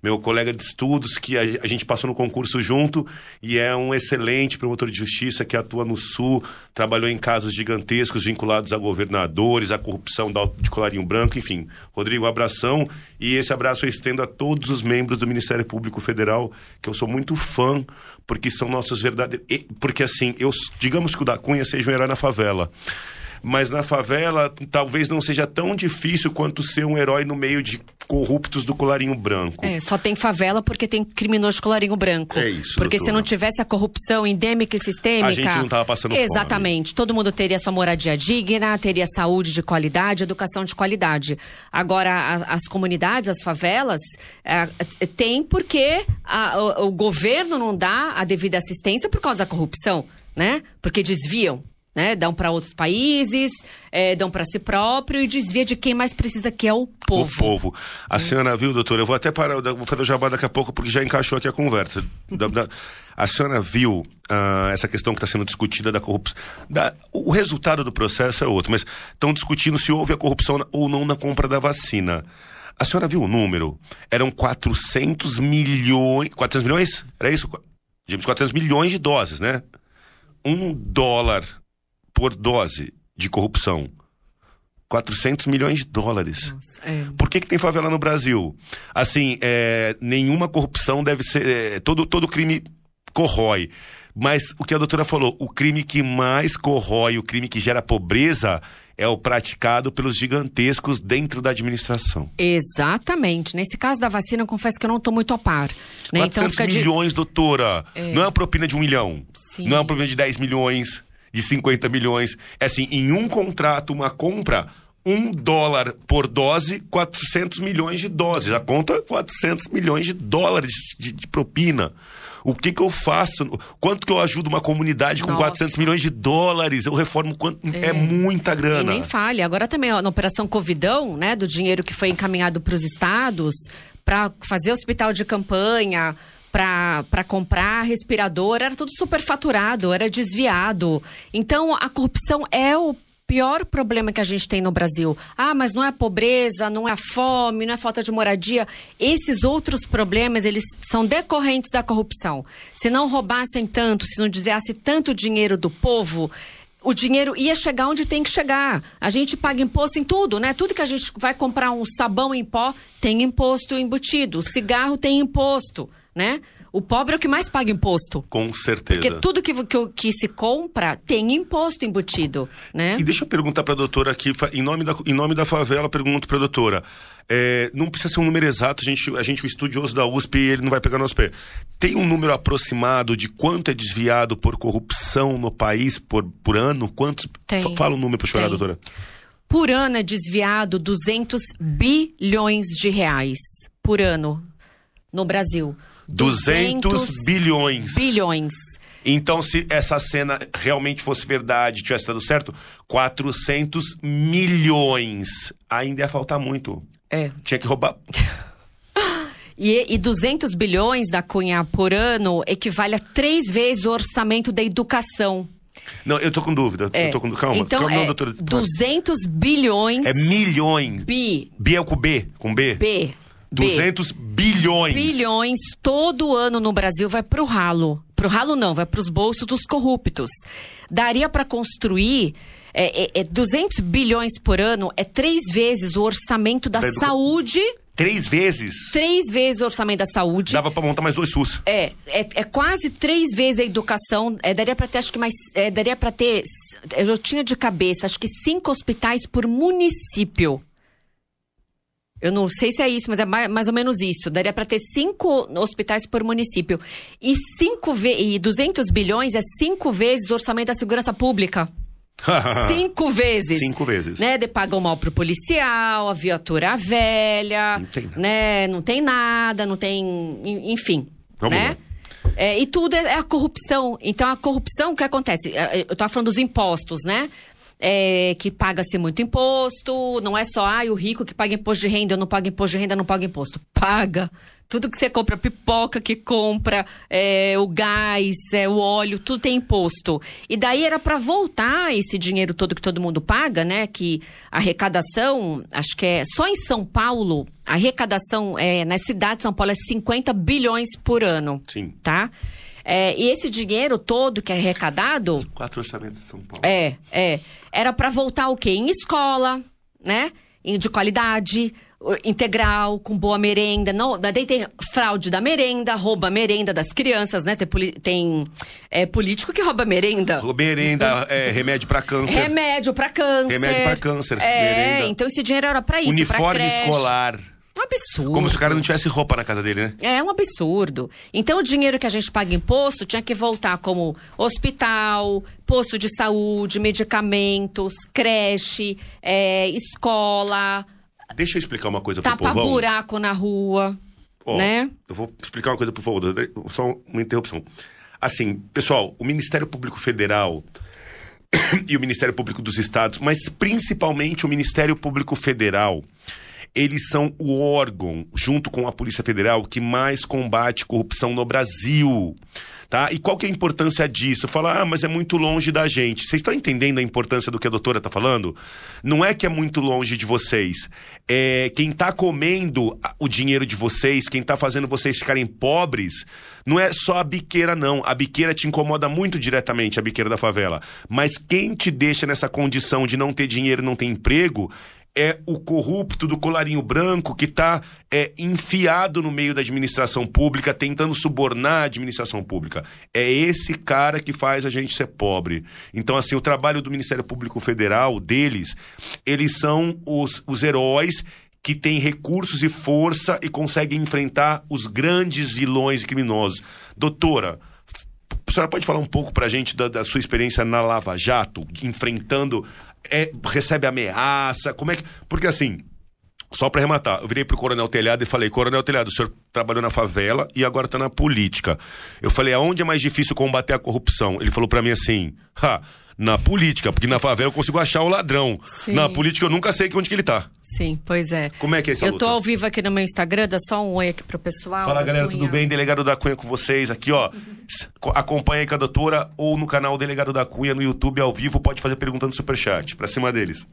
meu colega de estudos, que a, a, gente passou no concurso junto e é um excelente promotor de justiça que atua no Sul, trabalhou em casos gigantescos vinculados a governadores, a corrupção de colarinho branco, enfim. Rodrigo, abração e esse abraço eu estendo a todos os membros do Ministério Público Federal, que eu sou muito fã, porque são nossos verdadeiros. Porque assim, eu digamos que o da Cunha seja um herói na favela mas na favela talvez não seja tão difícil quanto ser um herói no meio de corruptos do colarinho branco. É, só tem favela porque tem criminoso de colarinho branco. É isso. Porque doutora. se não tivesse a corrupção endêmica e sistêmica. A gente não tava passando Exatamente. Fome. Todo mundo teria sua moradia digna, teria saúde de qualidade, educação de qualidade. Agora, a, as comunidades, as favelas, é, tem porque a, o, o governo não dá a devida assistência por causa da corrupção, né? Porque desviam né? Dão para outros países, é, dão para si próprio e desvia de quem mais precisa, que é o povo. O povo. A senhora viu, doutora? Eu vou até parar, vou fazer o jabá daqui a pouco, porque já encaixou aqui a conversa. da, da, a senhora viu uh, essa questão que está sendo discutida da corrupção? Da, o resultado do processo é outro, mas estão discutindo se houve a corrupção ou não na compra da vacina. A senhora viu o número? Eram 400 milhões. 400 milhões? Era isso? Digamos 400 milhões de doses, né? Um dólar por dose de corrupção. 400 milhões de dólares. Nossa, é. Por que, que tem favela no Brasil? Assim, é, nenhuma corrupção deve ser. É, todo, todo crime corrói. Mas o que a doutora falou, o crime que mais corrói, o crime que gera pobreza, é o praticado pelos gigantescos dentro da administração. Exatamente. Nesse caso da vacina, eu confesso que eu não estou muito a par. Né? 400 então, milhões, de... doutora. É... Não é uma propina de um milhão. Sim. Não é uma propina de 10 milhões, de 50 milhões. É assim, em um contrato, uma compra, um dólar por dose, 400 milhões de doses. A conta, 400 milhões de dólares de, de propina. O que, que eu faço? Quanto que eu ajudo uma comunidade com Nossa. 400 milhões de dólares? Eu reformo quanto? É, é muita grana. E nem falha. Agora também, ó, na Operação Covidão, né, do dinheiro que foi encaminhado para os estados para fazer hospital de campanha, para comprar respirador, era tudo superfaturado, era desviado. Então, a corrupção é o pior problema que a gente tem no Brasil. Ah, mas não é a pobreza, não é a fome, não é a falta de moradia. Esses outros problemas, eles são decorrentes da corrupção. Se não roubassem tanto, se não desviasse tanto dinheiro do povo, o dinheiro ia chegar onde tem que chegar. A gente paga imposto em tudo, né? Tudo que a gente vai comprar um sabão em pó tem imposto embutido. O cigarro tem imposto, né? O pobre é o que mais paga imposto. Com certeza. Porque tudo que, que, que se compra tem imposto embutido, né? E deixa eu perguntar para a doutora aqui, em nome da, em nome da favela, pergunto para a doutora. É, não precisa ser um número exato, a gente, a gente, o estudioso da USP, ele não vai pegar nosso pé. Tem um número aproximado de quanto é desviado por corrupção no país por, por ano? Quantos? Tem. Fala o um número para chorar, doutora. Por ano é desviado 200 bilhões de reais por ano no Brasil. 200 bilhões. Bilhões. Então, se essa cena realmente fosse verdade, tivesse dado certo, 400 milhões. Ainda ia faltar muito. É. Tinha que roubar. E, e 200 bilhões da Cunha por ano equivale a três vezes o orçamento da educação. Não, eu tô com dúvida. É. Eu tô com... Calma, então, calma, é não, doutora. 200 bilhões. É milhões. Bi. Bi é com B, com B. B. 200 bilhões. Bilhões todo ano no Brasil vai pro ralo. Pro ralo não, vai pros bolsos dos corruptos. Daria para construir é, é, é 200 bilhões por ano, é três vezes o orçamento da, da saúde. Três vezes? Três vezes o orçamento da saúde. Dava para montar mais dois SUS. É, é, é, quase três vezes a educação. É, daria para ter, acho que mais. É, daria para ter. Eu tinha de cabeça, acho que cinco hospitais por município. Eu não sei se é isso, mas é mais, mais ou menos isso. Daria para ter cinco hospitais por município. E, cinco e 200 bilhões é cinco vezes o orçamento da segurança pública. Cinco vezes. Cinco vezes. Né? De pagam mal pro policial, a viatura velha. Não tem nada. Né? Não tem nada, não tem. Enfim. Vamos né? É, e tudo é, é, a corrupção. Então, a corrupção, o que acontece? É, eu tô falando dos impostos, né? É, que paga-se muito imposto, não é só ah, o rico que paga imposto de renda, eu não pago imposto de renda, não pago imposto. Paga. Tudo que você compra, pipoca que compra, é, o gás, é, o óleo, tudo tem imposto. E daí era para voltar esse dinheiro todo que todo mundo paga, né? Que a arrecadação, acho que é só em São Paulo, a arrecadação é, na cidade de São Paulo é 50 bilhões por ano. Sim. Tá? É, e esse dinheiro todo que é arrecadado. Os quatro orçamentos de São Paulo. É, é. Era para voltar o quê? Em escola, né? De qualidade, integral, com boa merenda. Não, daí tem fraude da merenda, rouba a merenda das crianças, né? Tem, tem é, político que rouba merenda. Rouba merenda, é, remédio para câncer. Remédio para câncer. Remédio para câncer. É, merenda. então esse dinheiro era para isso. Uniforme escolar. Um absurdo. Como se o cara não tivesse roupa na casa dele, né? É um absurdo. Então o dinheiro que a gente paga imposto tinha que voltar como hospital, posto de saúde, medicamentos, creche, é, escola. Deixa eu explicar uma coisa pro povão. buraco na rua, oh, né? Eu vou explicar uma coisa, por favor. Só uma interrupção. Assim, pessoal, o Ministério Público Federal e o Ministério Público dos Estados, mas principalmente o Ministério Público Federal eles são o órgão, junto com a Polícia Federal, que mais combate corrupção no Brasil. Tá? E qual que é a importância disso? Falar, ah, mas é muito longe da gente. Vocês estão entendendo a importância do que a doutora está falando? Não é que é muito longe de vocês. É quem está comendo o dinheiro de vocês, quem está fazendo vocês ficarem pobres, não é só a biqueira, não. A biqueira te incomoda muito diretamente, a biqueira da favela. Mas quem te deixa nessa condição de não ter dinheiro, não ter emprego, é o corrupto do colarinho branco que está é, enfiado no meio da administração pública, tentando subornar a administração pública. É esse cara que faz a gente ser pobre. Então, assim, o trabalho do Ministério Público Federal, deles, eles são os, os heróis que têm recursos e força e conseguem enfrentar os grandes vilões criminosos. Doutora, a senhora pode falar um pouco para a gente da, da, sua experiência na Lava Jato, enfrentando é, recebe ameaça? Como é que. Porque assim, só para arrematar, eu virei pro Coronel Telhado e falei: Coronel Telhado, o senhor trabalhou na favela e agora tá na política. Eu falei: aonde é mais difícil combater a corrupção? Ele falou para mim assim: ha, na política, porque na favela eu consigo achar o ladrão. Sim. Na política eu nunca sei onde que ele tá. Sim, pois é. Como é que é essa Eu luta? tô ao vivo aqui no meu Instagram, dá só um oi aqui pro pessoal. Fala galera, Cunha. tudo bem? Delegado da Cunha com vocês aqui, ó. Acompanha aí com a doutora ou no canal Delegado da Cunha no YouTube ao vivo, pode fazer pergunta no superchat, pra cima deles.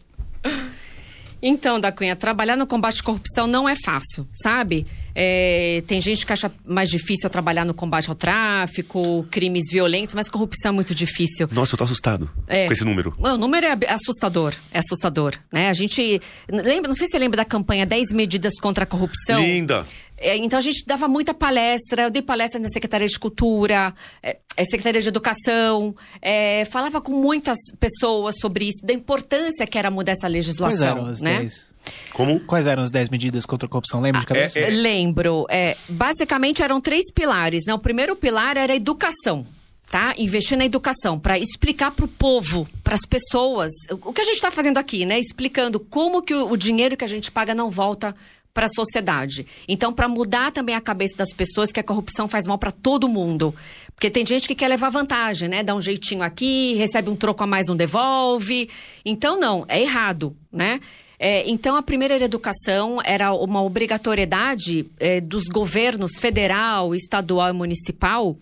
Então, da Cunha, trabalhar no combate à corrupção não é fácil, sabe? É, tem gente que acha mais difícil trabalhar no combate ao tráfico, crimes violentos, mas corrupção é muito difícil. Nossa, eu tô assustado é. com esse número. O número é assustador, é assustador, né? A gente lembra, não sei se você lembra da campanha 10 medidas contra a corrupção. Linda. É, então a gente dava muita palestra, eu dei palestra na Secretaria de Cultura, é, é Secretaria de Educação, é, falava com muitas pessoas sobre isso, da importância que era mudar essa legislação. Quais eram as né? 10? Como? Quais eram as 10 medidas contra a corrupção? Lembra de ah, cabeça? É, Lembro. basicamente eram três pilares. Né? O primeiro pilar era a educação tá? Investir na educação para explicar para o povo, para as pessoas, o que a gente está fazendo aqui, né? Explicando como que o, o, dinheiro que a gente paga não volta para a sociedade. Então, para mudar também a cabeça das pessoas que a corrupção faz mal para todo mundo. Porque tem gente que quer levar vantagem, né? Dá um jeitinho aqui, recebe um troco a mais, não devolve. Então, não, é errado, né? É, então, a primeira era educação, era uma obrigatoriedade é, dos governos federal, estadual e municipal.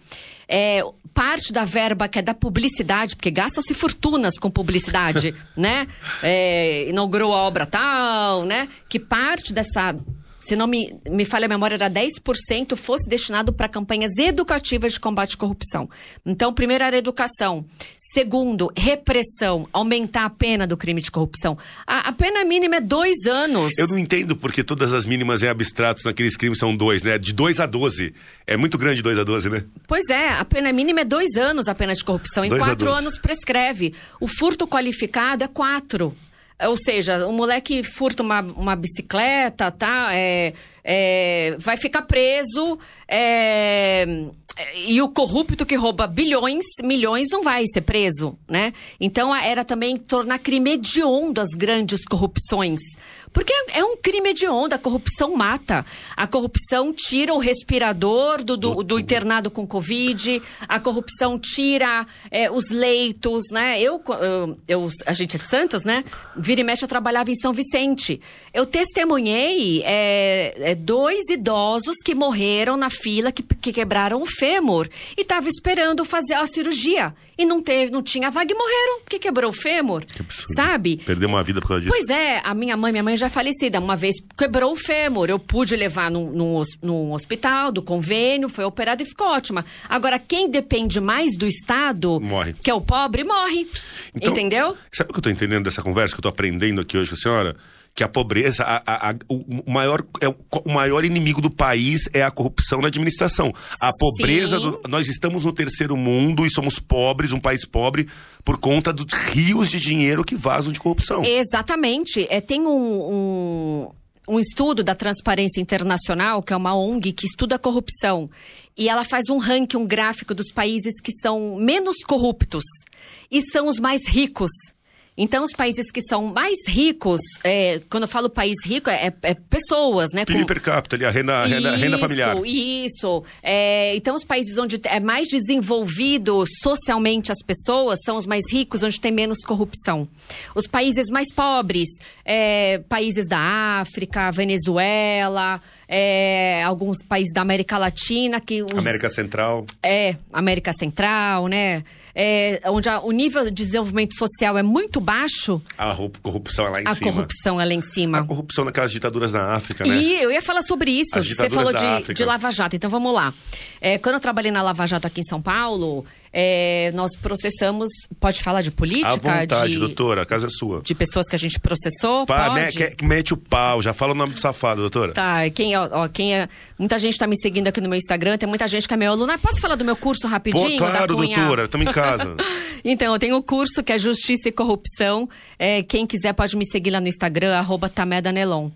É, parte da verba que é da publicidade, porque gastam-se fortunas com publicidade, né? É, inaugurou a obra tal, né? Que parte dessa se não me, me falha a memória, era 10% fosse destinado para campanhas educativas de combate à corrupção. Então, primeiro era educação. Segundo, repressão, aumentar a pena do crime de corrupção. A, a, pena mínima é dois anos. Eu não entendo porque todas as mínimas em abstratos naqueles crimes são dois, né? De dois a doze. É muito grande dois a doze, né? Pois é, a pena mínima é dois anos a pena de corrupção. Em dois quatro anos prescreve. O furto qualificado é quatro. Ou seja, o moleque furta uma, uma bicicleta, tá? É, é, vai ficar preso. É, e o corrupto que rouba bilhões, milhões, não vai ser preso, né? Então era também tornar crime hediondo as grandes corrupções. Porque é um crime de onda, a corrupção mata. A corrupção tira o respirador do, do, do internado com Covid, a corrupção tira é, os leitos, né? Eu, eu, a gente é de Santos, né? Vira e mexe, eu trabalhava em São Vicente. Eu testemunhei é, é, dois idosos que morreram na fila, que, que quebraram o fêmur e estavam esperando fazer a cirurgia e não teve, não tinha vaga e morreram porque quebrou o fêmur. Que absurdo. Sabe? Perdeu uma vida por causa disso. Pois é, a minha mãe, minha mãe já é falecida, uma vez quebrou o fêmur. Eu pude levar num, num, num hospital do convênio, foi operada e ficou ótima. Agora, quem depende mais do Estado, morre. que é o pobre, morre. Então, Entendeu? Sabe o que eu tô entendendo dessa conversa que eu tô aprendendo aqui hoje com a senhora? Que a pobreza, a, a, a, o, maior, é, o maior inimigo do país é a corrupção na administração. A pobreza, do, nós estamos no terceiro mundo e somos pobres, um país pobre, por conta dos rios de dinheiro que vazam de corrupção. Exatamente. É, tem um, um, um estudo da Transparência Internacional, que é uma ONG que estuda a corrupção. E ela faz um ranking, um gráfico dos países que são menos corruptos e são os mais ricos. Então, os países que são mais ricos, é, quando eu falo país rico, é, é pessoas, né? PIB com... per capita, ali, a renda, renda, isso, renda familiar. Isso, é, Então, os países onde é mais desenvolvido socialmente as pessoas são os mais ricos, onde tem menos corrupção. Os países mais pobres, é, países da África, Venezuela, é, alguns países da América Latina que os, América Central. É, América Central, né? É, onde a, o nível de desenvolvimento social é muito baixo. A corrupção é lá em a cima. A corrupção é lá em cima. A corrupção naquelas ditaduras na África, né? E eu ia falar sobre isso. Você falou de, de, Lava Jato, então vamos lá. É, quando eu trabalhei na Lava Jato aqui em São Paulo, é, nós processamos. Pode falar de política? À vontade, de, doutora, a casa é sua. De pessoas que a gente processou? Pá, pode? Me, que, mete o pau, já fala o nome do safado, doutora. Tá, quem, ó, quem é. Muita gente tá me seguindo aqui no meu Instagram, tem muita gente que é meu aluno. Posso falar do meu curso rapidinho? Pô, claro, doutora, estamos em casa. então, eu tenho um curso que é Justiça e Corrupção. É, quem quiser pode me seguir lá no Instagram, arroba Tamedanelon.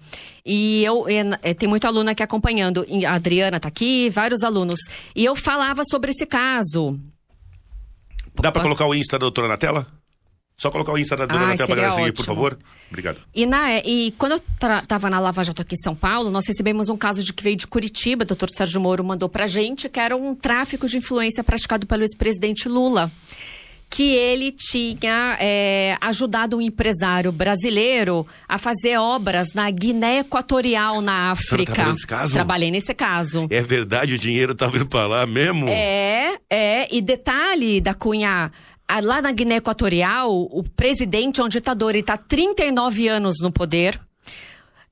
E eu, é, tem muita aluna aqui acompanhando. A Adriana tá aqui, vários alunos. E eu falava sobre esse caso. Dá para colocar o Insta da doutora na tela? Só colocar o Insta da doutora ah, na tela para seguir, por favor. Obrigado. E, na, e quando eu estava na Lava Jato aqui em São Paulo, nós recebemos um caso de que veio de Curitiba, o doutor Sérgio Moro mandou pra gente, que era um tráfico de influência praticado pelo ex-presidente Lula que ele tinha é, ajudado um empresário brasileiro a fazer obras na Guiné Equatorial, na África. nesse caso? Trabalhei nesse caso. É verdade, o dinheiro tá vindo para lá mesmo? É, é. E detalhe da Cunha, lá na Guiné Equatorial, o presidente é um ditador, ele está 39 anos no poder.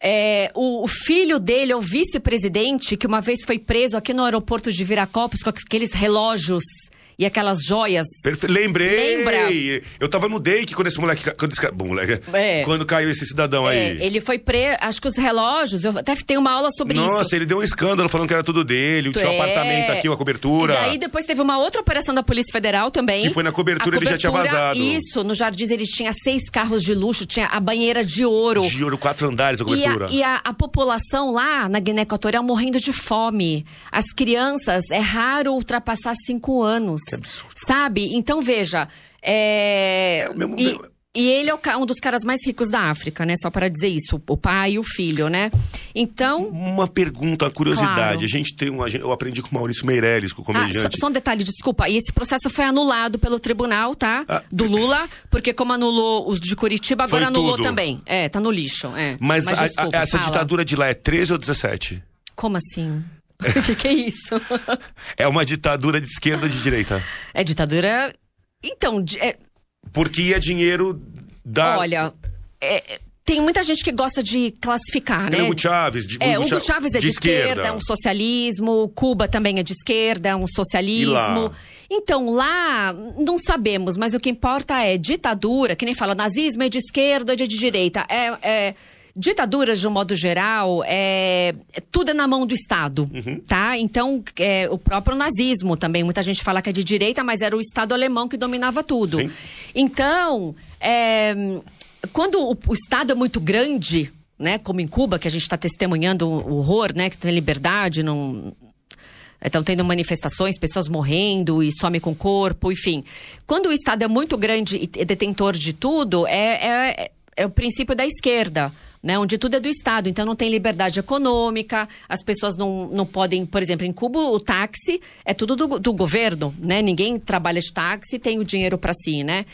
É, o, o, filho dele é o vice-presidente, que uma vez foi preso aqui no aeroporto de Viracopos com aqueles relógios e aquelas joias. Perfe... Lembrei! Lembra? Eu tava no Dake quando esse moleque. Quando, esse... Bom, moleque é. quando caiu esse cidadão é, aí. Ele foi preso. Acho que os relógios. Eu até tenho uma aula sobre Nossa, isso. Nossa, ele deu um escândalo falando que era tudo dele. Tinha um é. apartamento aqui, uma cobertura. E daí depois teve uma outra operação da Polícia Federal também. Que foi na cobertura, cobertura ele já tinha vazado. Isso, no Jardins ele tinha seis carros de luxo, tinha a banheira de ouro. De ouro, quatro andares a cobertura. E a, e a, a população lá na Guiné Equatorial morrendo de fome. As crianças, é raro ultrapassar cinco anos. Que absurdo. Sabe? Então, veja. É... é mesmo... e, e, ele é um dos caras mais ricos da África, né? Só para dizer isso, o pai e o filho, né? Então. Uma pergunta, uma curiosidade. Claro. A gente tem um. Eu aprendi com o Maurício Meirelles, com o comediante. Ah, só, só, um detalhe, desculpa. E esse processo foi anulado pelo tribunal, tá? Ah. Do Lula, porque como anulou os de Curitiba, agora foi anulou tudo. também. É, tá no lixo. É. Mas, Mas desculpa, a, a, essa fala. ditadura de lá é 13 ou 17? Como assim? O que, que é isso? é uma ditadura de esquerda ou de direita? É ditadura. Então. É... Porque ia dinheiro da. Olha. É, tem muita gente que gosta de classificar, tem né? Hugo Chávez. De, é, Hugo Chávez é de, de esquerda, esquerda, é um socialismo. Cuba também é de esquerda, é um socialismo. Então, lá, não sabemos, mas o que importa é ditadura, que nem fala, nazismo é de esquerda ou é de direita. É, é, Ditaduras, de um modo geral, é, tudo é na mão do Estado, uhum. tá? Então, é, o próprio nazismo também, muita gente fala que é de direita, mas era o Estado alemão que dominava tudo. Sim. Então, é, quando o, o Estado é muito grande, né, como em Cuba, que a gente está testemunhando o horror, né, que tem liberdade, não estão tendo manifestações, pessoas morrendo e some com o corpo, enfim. Quando o Estado é muito grande e detentor de tudo, é, é, é o princípio da esquerda né, onde tudo é do Estado, então não tem liberdade econômica, as pessoas não, não podem, por exemplo, em Cuba o táxi é tudo do, do governo, né? Ninguém trabalha de táxi tem o dinheiro para si, né?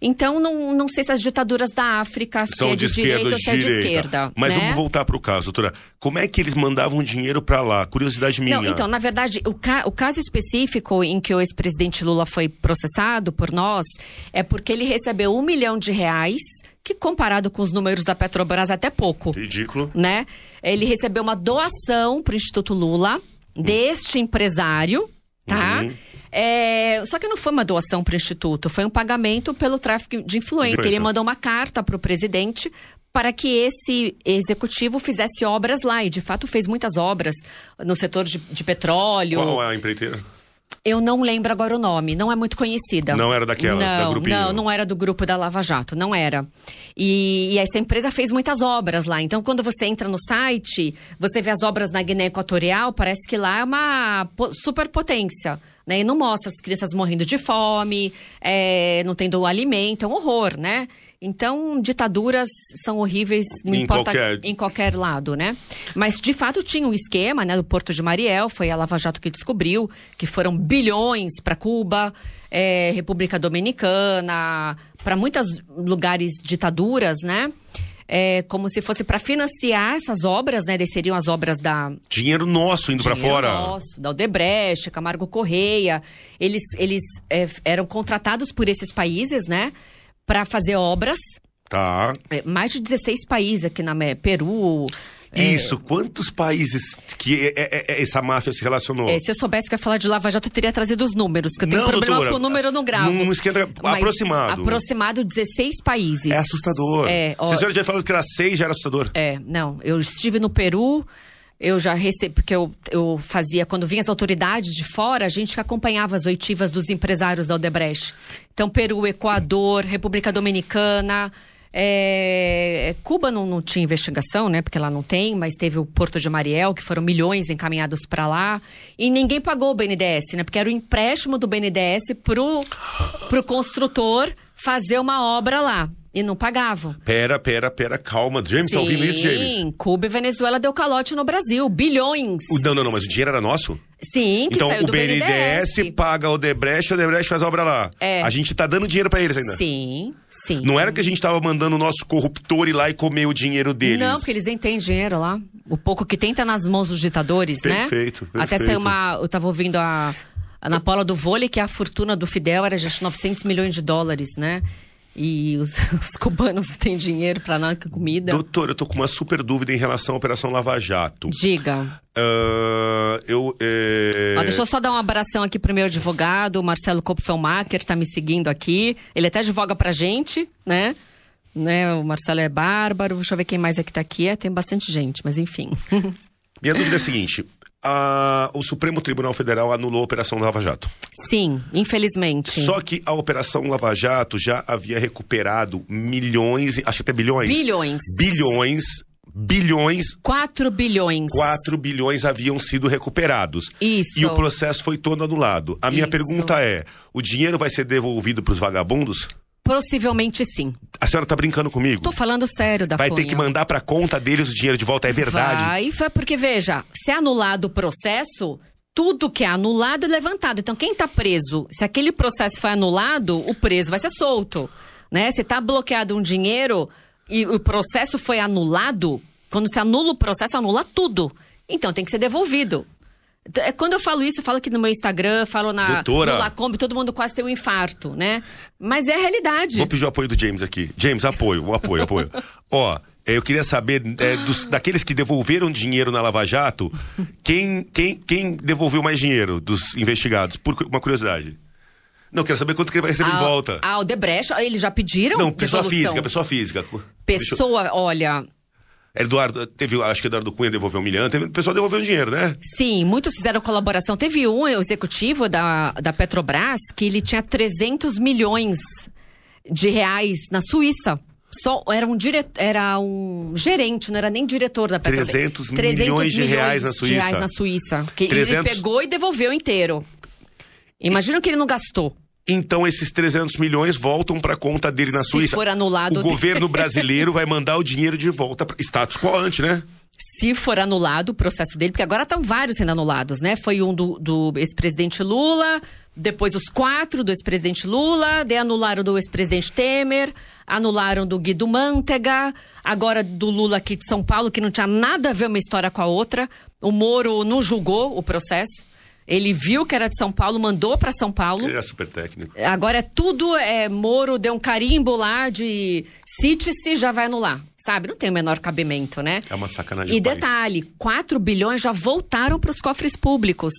Então, não, não sei se as ditaduras da África São se é de, de direita ou se é de esquerda. Mas né? vamos voltar para o caso, doutora. Como é que eles mandavam dinheiro para lá? Curiosidade minha. Não, então, na verdade, o, ca o caso específico em que o ex-presidente Lula foi processado por nós é porque ele recebeu um milhão de reais que comparado com os números da Petrobras até pouco. Ridículo. Né? Ele recebeu uma doação para o Instituto Lula deste empresário, tá? Uhum. É, só que não foi uma doação para o Instituto, foi um pagamento pelo tráfico de influência. Ele mandou uma carta para o presidente para que esse executivo fizesse obras lá. E de fato fez muitas obras no setor de, de petróleo. Qual é a empreiteira? Eu não lembro agora o nome, não é muito conhecida. Não era daquela, não, da grupinho? Não, não era do grupo da Lava Jato, não era. E, e, essa empresa fez muitas obras lá. Então, quando você entra no site, você vê as obras na Guiné Equatorial, parece que lá é uma superpotência. Né? E não mostra as crianças morrendo de fome, é, não tendo alimento, é um horror, né? Então, ditaduras são horríveis não em importa qualquer... em qualquer lado, né? Mas, de fato, tinha um esquema, né? Do Porto de Mariel, foi a Lava Jato que descobriu, que foram bilhões para Cuba, é, República Dominicana, para muitos lugares ditaduras, né? É, como se fosse para financiar essas obras, né? Seriam as obras da. Dinheiro nosso indo para fora. Nosso, da Odebrecht, Camargo Correia. Eles, eles é, eram contratados por esses países, né? Para fazer obras. Tá. É, mais de 16 países aqui na Peru. Isso, é... quantos países que é, é, é, essa máfia se relacionou? É, se eu soubesse que ia falar de Lava Jato, eu teria trazido os números, que eu tenho não, problema doutora, com o número no gravo. Não esquenta, aproximado. Aproximado 16 países. É assustador. É, ó, Se a senhora já falou que era seis, já era assustador. É, não. Eu estive no Peru, eu já recebi, porque eu, eu fazia, quando vinham as autoridades de fora, a gente acompanhava as oitivas dos empresários da Odebrecht. Então, Peru, Equador, República Dominicana, é, Cuba não, não, tinha investigação, né? Porque lá não tem, mas teve o Porto de Mariel, que foram milhões encaminhados para lá. E ninguém pagou o BNDES, né? Porque era o empréstimo do BNDES pro, pro construtor fazer uma obra lá. E não pagavam. Pera, pera, pera, calma. James, tá ouvindo isso, James? Sim, Cuba e Venezuela deu calote no Brasil. Bilhões. O, não, não, não, mas o dinheiro era nosso? Sim, que então, saiu o BNDES, BNDES paga o Odebrecht, o Odebrecht faz a obra lá. É. A gente tá dando dinheiro para eles ainda. Sim, sim. Não era que a gente tava mandando o nosso corruptor ir lá e comer o dinheiro deles. Não, porque eles nem têm dinheiro lá. O pouco que tem tá nas mãos dos ditadores, perfeito, né? Perfeito, Até saiu uma... Eu tava ouvindo a... Na Paula do vôlei, que a fortuna do Fidel era de 900 milhões de dólares, né? e os, os cubanos não têm dinheiro para nada com comida. Doutor, eu tô com uma super dúvida em relação à Operação Lava Jato. Diga. Uh, eu, é... Ó, deixa eu só dar um abração aqui pro meu advogado, o Marcelo Kopfelmacher, tá me seguindo aqui. Ele até advoga pra gente, né? né? O Marcelo é bárbaro. Deixa eu ver quem mais aqui tá aqui. É, tem bastante gente, mas enfim. Minha dúvida é a seguinte: a, o Supremo Tribunal Federal anulou a Operação Lava Jato. Sim, infelizmente. Só que a Operação Lava Jato já havia recuperado milhões, acho que até bilhões. Bilhões. Bilhões. Bilhões. 4 bilhões. 4 bilhões haviam sido recuperados. Isso. E o processo foi todo anulado. A minha Isso. pergunta é: o dinheiro vai ser devolvido para os vagabundos? Possivelmente sim. A senhora tá brincando comigo? Tô falando sério da Vai Cunha. ter que mandar pra conta deles o dinheiro de volta, é verdade? Vai, vai, porque veja, se é anulado o processo, tudo que é anulado é levantado. Então quem tá preso, se aquele processo foi anulado, o preso vai ser solto, né? Se tá bloqueado um dinheiro e o processo foi anulado, quando se anula o processo, anula tudo. Então tem que ser devolvido. É, quando eu falo isso, eu falo aqui no meu Instagram, falo na Doutora. no Lacombe, todo mundo quase tem um infarto, né? Mas é a realidade. Vou pedir o apoio do James aqui. James, apoio, apoio, apoio. Ó, eu queria saber é, dos, daqueles que devolveram dinheiro na Lava Jato, quem, quem, quem devolveu mais dinheiro dos investigados? Por uma curiosidade. Não, quero saber quanto que ele vai receber a, de volta. A Odebrecht, eles já pediram? Não, pessoa devolução. física, pessoa física. Pessoa, olha, Eduardo, teve, acho que Eduardo Cunha devolveu um milhão, teve, o pessoal devolveu um dinheiro, né? Sim, muitos fizeram colaboração. Teve um executivo da, da Petrobras que ele tinha 300 milhões de reais na Suíça. Só era um, dire... era um gerente, não era nem diretor da Petrobras. 300, 300 milhões de reais na Suíça. De reais na Suíça. Que 300... ele pegou e devolveu inteiro. Imagina que ele não gastou. Então esses 300 milhões voltam para conta dele na Se Suíça. for anulado, o governo brasileiro vai mandar o dinheiro de volta para status quo antes, né? Se for anulado o processo dele, porque agora estão vários sendo anulados, né? Foi um do, do ex-presidente Lula, depois os quatro do ex-presidente Lula, de anularam do ex-presidente Temer, anularam do Guido Mantega, agora do Lula aqui de São Paulo, que não tinha nada a ver uma história com a outra. O Moro não julgou o processo. Ele viu que era de São Paulo, mandou para São Paulo. Ele era super técnico. Agora é tudo, é, Moro deu um carimbo lá de cite-se, já vai anular. Sabe? Não tem o menor cabimento, né? É uma sacanagem. E detalhe, 4 bilhões já voltaram para os cofres públicos.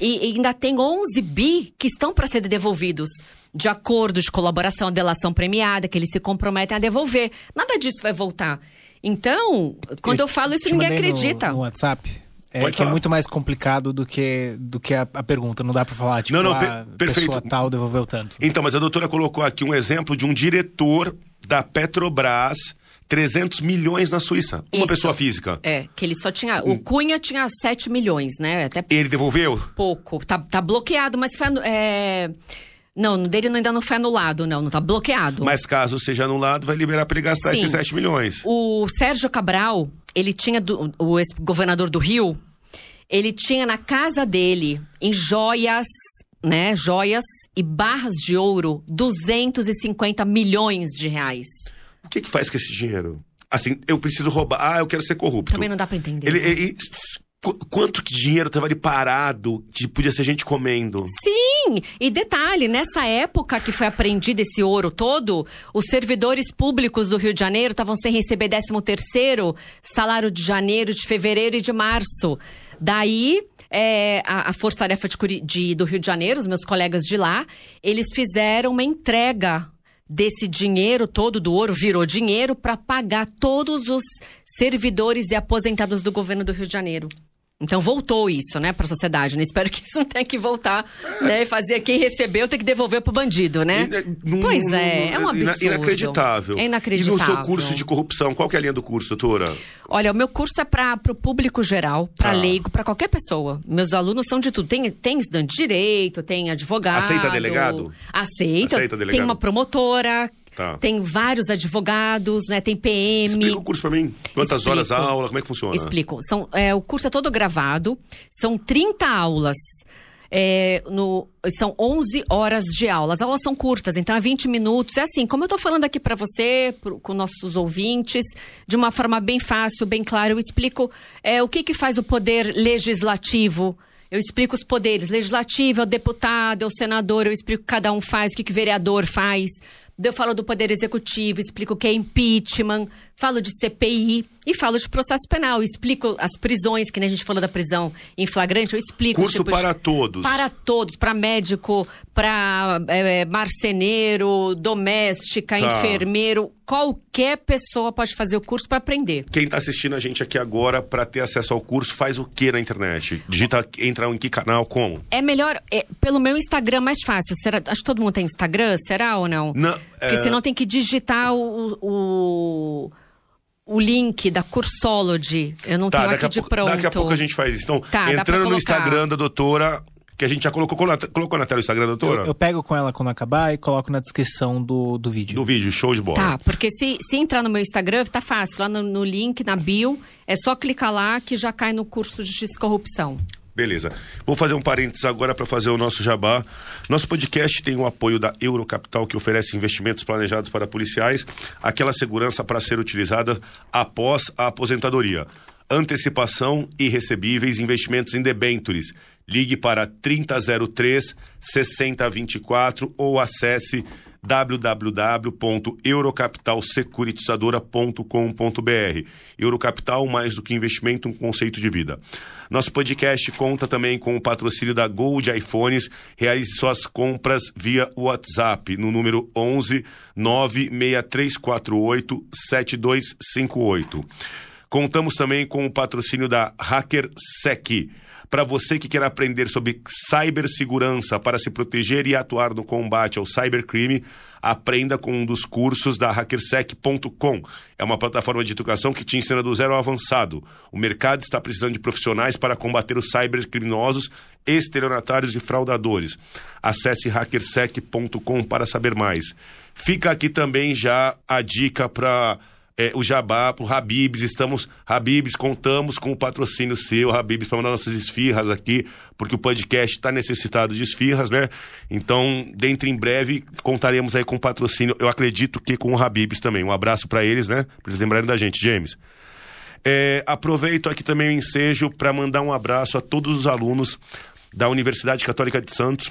E, e ainda tem 11 bi que estão para ser devolvidos. De acordo de colaboração, delação premiada, que eles se comprometem a devolver. Nada disso vai voltar. Então, quando eu, eu falo isso, ninguém acredita. No, no WhatsApp? É, que é muito mais complicado do que, do que a, a pergunta. Não dá para falar, tipo, não, não, a perfeito. pessoa tal devolveu tanto. Então, mas a doutora colocou aqui um exemplo de um diretor da Petrobras 300 milhões na Suíça. Uma Isso. pessoa física. É, que ele só tinha. O Cunha tinha 7 milhões, né? Até Ele devolveu? pouco. Tá, tá bloqueado, mas foi. É... Não, no dele ainda não foi anulado, não. Não tá bloqueado. Mas caso seja anulado, vai liberar para ele gastar Sim. esses 7 milhões. O Sérgio Cabral, ele tinha. do- o ex-governador do Rio, ele tinha na casa dele, em joias, né? Joias e barras de ouro, 250 milhões de reais. O que, que faz com esse dinheiro? Assim, eu preciso roubar. Ah, eu quero ser corrupto. Também não dá pra entender. Ele, ele, quanto que dinheiro estava ali parado que podia ser gente comendo? Sim! E detalhe, nessa época que foi apreendido esse ouro todo, os servidores públicos do Rio de Janeiro estavam sem receber 13 terceiro salário de janeiro, de fevereiro e de março. Daí, é, a, a Força Tarefa de, de, do Rio de Janeiro, os meus colegas de lá, eles fizeram uma entrega desse dinheiro todo do ouro virou dinheiro para pagar todos os servidores e aposentados do governo do Rio de Janeiro. Então voltou isso, né, para a sociedade. Né? Espero que isso não tenha que voltar, né, fazer quem recebeu ter que devolver pro bandido, né? pois é, é um absurdo. Inacreditável. É inacreditável. E no seu curso de corrupção, qual que é a linha do curso, doutora? Olha, o meu curso é para o público geral, para ah. leigo, para qualquer pessoa. Meus alunos são de tudo. Tem, tem estudante de direito, tem advogado. Aceita delegado? Aceita. Aceita delegado. Tem uma promotora Tá. Tem vários advogados, né? Tem PM. Explica o curso para mim. Quantas Explico. horas a aula? Como é que funciona? Explico. São, é, o curso é todo gravado. São 30 aulas. É, no, são 11 horas de aula. As aulas são curtas, então é 20 minutos. É assim, como eu estou falando aqui para você, pro, com nossos ouvintes, de uma forma bem fácil, bem clara, eu explico é, o que, que faz o poder legislativo. Eu explico os poderes. Legislativo é o deputado, é o senador, eu explico o que cada um faz, o que, que o vereador faz eu falo do Poder Executivo, explico o que é impeachment, falo de CPI e falo de processo penal. Explico as prisões, que nem a gente falou da prisão em flagrante, eu explico. Curso para de, todos. Para todos, para médico, para é, marceneiro, doméstica, tá. enfermeiro. Qualquer pessoa pode fazer o curso para aprender. Quem está assistindo a gente aqui agora, para ter acesso ao curso, faz o que na internet? Digita, entra em que canal, como? É melhor, é, pelo meu Instagram mais fácil. Será, acho que todo mundo tem Instagram, será ou não? Não. Porque é... senão tem que digitar o, o o link da Cursology. Eu não tá, tenho aqui de pronto. Daqui a pouco a gente faz isso. Então, tá, entrando no Instagram da doutora, que a gente já colocou, colocou na tela o Instagram, doutora? Eu, eu, pego com ela quando acabar e coloco na descrição do, do vídeo. Do vídeo, show de bola. Tá, porque se, se entrar no meu Instagram, tá fácil. Lá no, no link, na bio, é só clicar lá que já cai no curso de Justiça e Corrupção. Beleza. Vou fazer um parênteses agora para fazer o nosso jabá. Nosso podcast tem o apoio da Eurocapital, que oferece investimentos planejados para policiais, aquela segurança para ser utilizada após a aposentadoria. Antecipação e recebíveis investimentos em debentures. Ligue para 3003 6024 ou acesse www.eurocapitalsecuritizadora.com.br. Eurocapital, mais do que investimento, um conceito de vida. Nosso podcast conta também com o patrocínio da Gold iPhones. Realize suas compras via WhatsApp no número 11 96348 7258. Contamos também com o patrocínio da HackerSec para você que quer aprender sobre cibersegurança para se proteger e atuar no combate ao cybercrime, aprenda com um dos cursos da hackersec.com. É uma plataforma de educação que te ensina do zero ao avançado. O mercado está precisando de profissionais para combater os cybercriminosos, estelionatários e fraudadores. Acesse hackersec.com para saber mais. Fica aqui também já a dica para é, o Jabá, pro Habibs, estamos, Habibs, contamos com o patrocínio seu, Habibs, para mandar nossas esfirras aqui, porque o podcast está necessitado de esfirras, né? Então, dentro em breve, contaremos aí com o patrocínio, eu acredito que com o Habibs também. Um abraço para eles, né? Para eles lembrarem da gente, James. É, aproveito aqui também o ensejo para mandar um abraço a todos os alunos da Universidade Católica de Santos,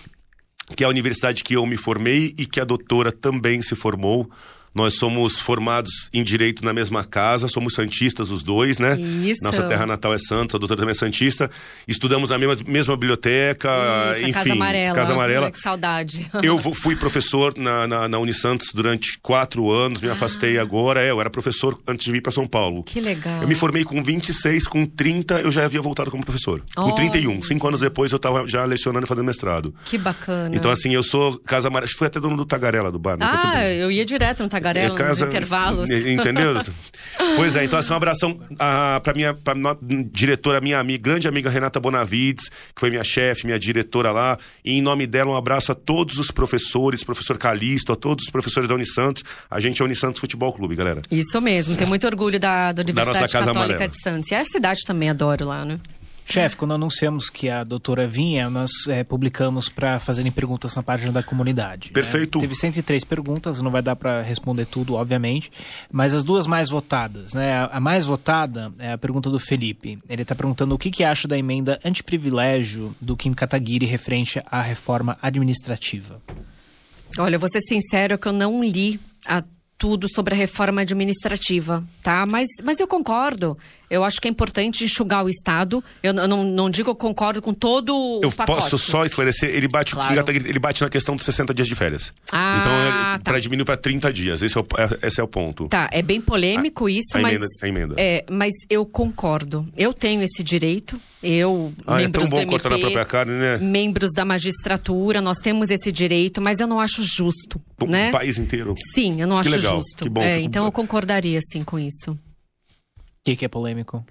que é a universidade que eu me formei e que a doutora também se formou. Nós somos formados em direito na mesma casa, somos santistas os dois, né? Isso. Nossa terra natal é Santos, a doutora também é santista. Estudamos na mesma, mesma biblioteca, Isso, enfim. Casa Amarela. Casa Amarela. Que saudade. Eu fui professor na, na, na Unisantos durante quatro anos, me ah. afastei agora. É, eu era professor antes de vir para São Paulo. Que legal. Eu me formei com 26, com 30 eu já havia voltado como professor. Oh. Com 31. Cinco anos depois eu estava já lecionando e fazendo mestrado. Que bacana. Então, assim, eu sou Casa Amarela. Fui até dono do Tagarela do bar. Né? Ah, eu ia direto no Tagarela tagarela casa, nos intervalos. Entendeu? pois é, então assim, um abração ah, para minha pra diretora, minha amiga, grande amiga Renata Bonavides, que foi minha chefe, minha diretora lá. E em nome dela, um abraço a todos os professores, professor Calixto, a todos os professores da Unisantos. A gente é Unisantos Futebol Clube, galera. Isso mesmo, tenho muito orgulho da, da Universidade da Católica Amarela. de Santos. E a cidade também adoro lá, né? Chefe, quando anunciamos que a doutora vinha, nós é, publicamos para fazerem perguntas na página da comunidade. Né? Perfeito. Né? Teve 103 perguntas, não vai dar para responder tudo, obviamente, mas as duas mais votadas, né? A, a mais votada é a pergunta do Felipe. Ele está perguntando o que, que acha da emenda antiprivilégio do Kim Kataguiri referente à reforma administrativa. Olha, eu vou ser sincero que eu não li a tudo sobre a reforma administrativa, tá? Mas, mas eu concordo. Eu acho que é importante enxugar o Estado. Eu, eu não, não digo que eu concordo com todo o eu pacote. posso só esclarecer, ele bate, claro. ele bate na questão dos 60 dias de férias. Ah, então, tá. para diminuir para 30 dias. Esse é, o, é, esse é o ponto. Tá, é bem polêmico a, isso, a mas. Emenda, a emenda. É, mas eu concordo. Eu tenho esse direito. Eu, ah, membros é tão bom do MP, na própria carne, né? membros da magistratura, nós temos esse direito, mas eu não acho justo. O né? país inteiro. Sim, eu não que acho legal, justo. Que bom, é, então eu concordaria sim com isso. Que, que é polêmico?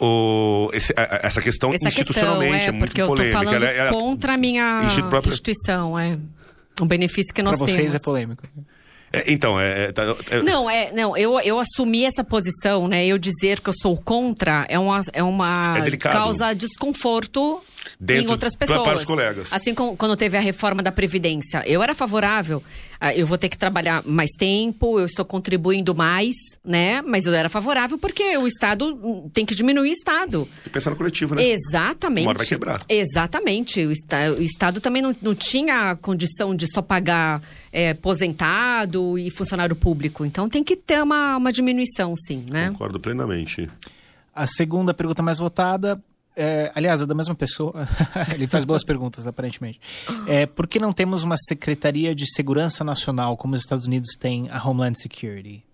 O, esse, essa questão essa institucionalmente questão, é, é, muito porque eu polêmica. tô falando ela, ela, contra a minha própria... instituição, é. O benefício que nós pra vocês temos. é polêmico. É, então, é, é, Não, é, não, eu, eu assumi essa posição, né? Eu dizer que eu sou contra é uma, é uma É causa desconforto Dentro, em outras pessoas. Para os colegas. Assim como quando teve a reforma da Previdência. Eu era favorável. ah, Eu vou ter que trabalhar mais tempo, eu estou contribuindo mais, né? Mas eu era favorável porque o Estado hum, tem que diminuir o Estado. Tem que pensar no coletivo, né? Exatamente. Uma hora vai quebrar. Exatamente. O, esta, o Estado também não, não tinha a condição de só pagar é, aposentado e funcionário público. Então tem que ter uma, uma diminuição, sim, né? Concordo plenamente. A segunda pergunta mais votada é, aliás, é da mesma pessoa. Ele faz boas perguntas, aparentemente. É, por que não temos uma Secretaria de Segurança Nacional como os Estados Unidos têm a Homeland Security?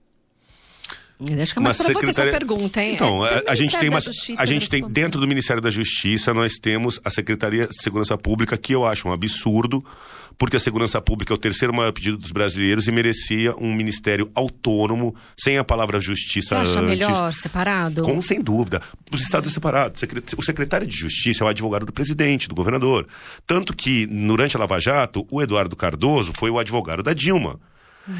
Acho que é mais secretaria... você essa pergunta, hein? Então, é, a, a gente tem uma, a gente tem dentro do Ministério da Justiça nós temos a Secretaria de Segurança Pública que eu acho um absurdo porque a segurança pública é o terceiro maior pedido dos brasileiros e merecia um ministério autônomo, sem a palavra justiça Você acha antes. melhor, separado? Com, sem dúvida. Os estados é separado. O secretário de Justiça é o advogado do presidente, do governador. Tanto que, durante a Lava Jato, o Eduardo Cardoso foi o advogado da Dilma.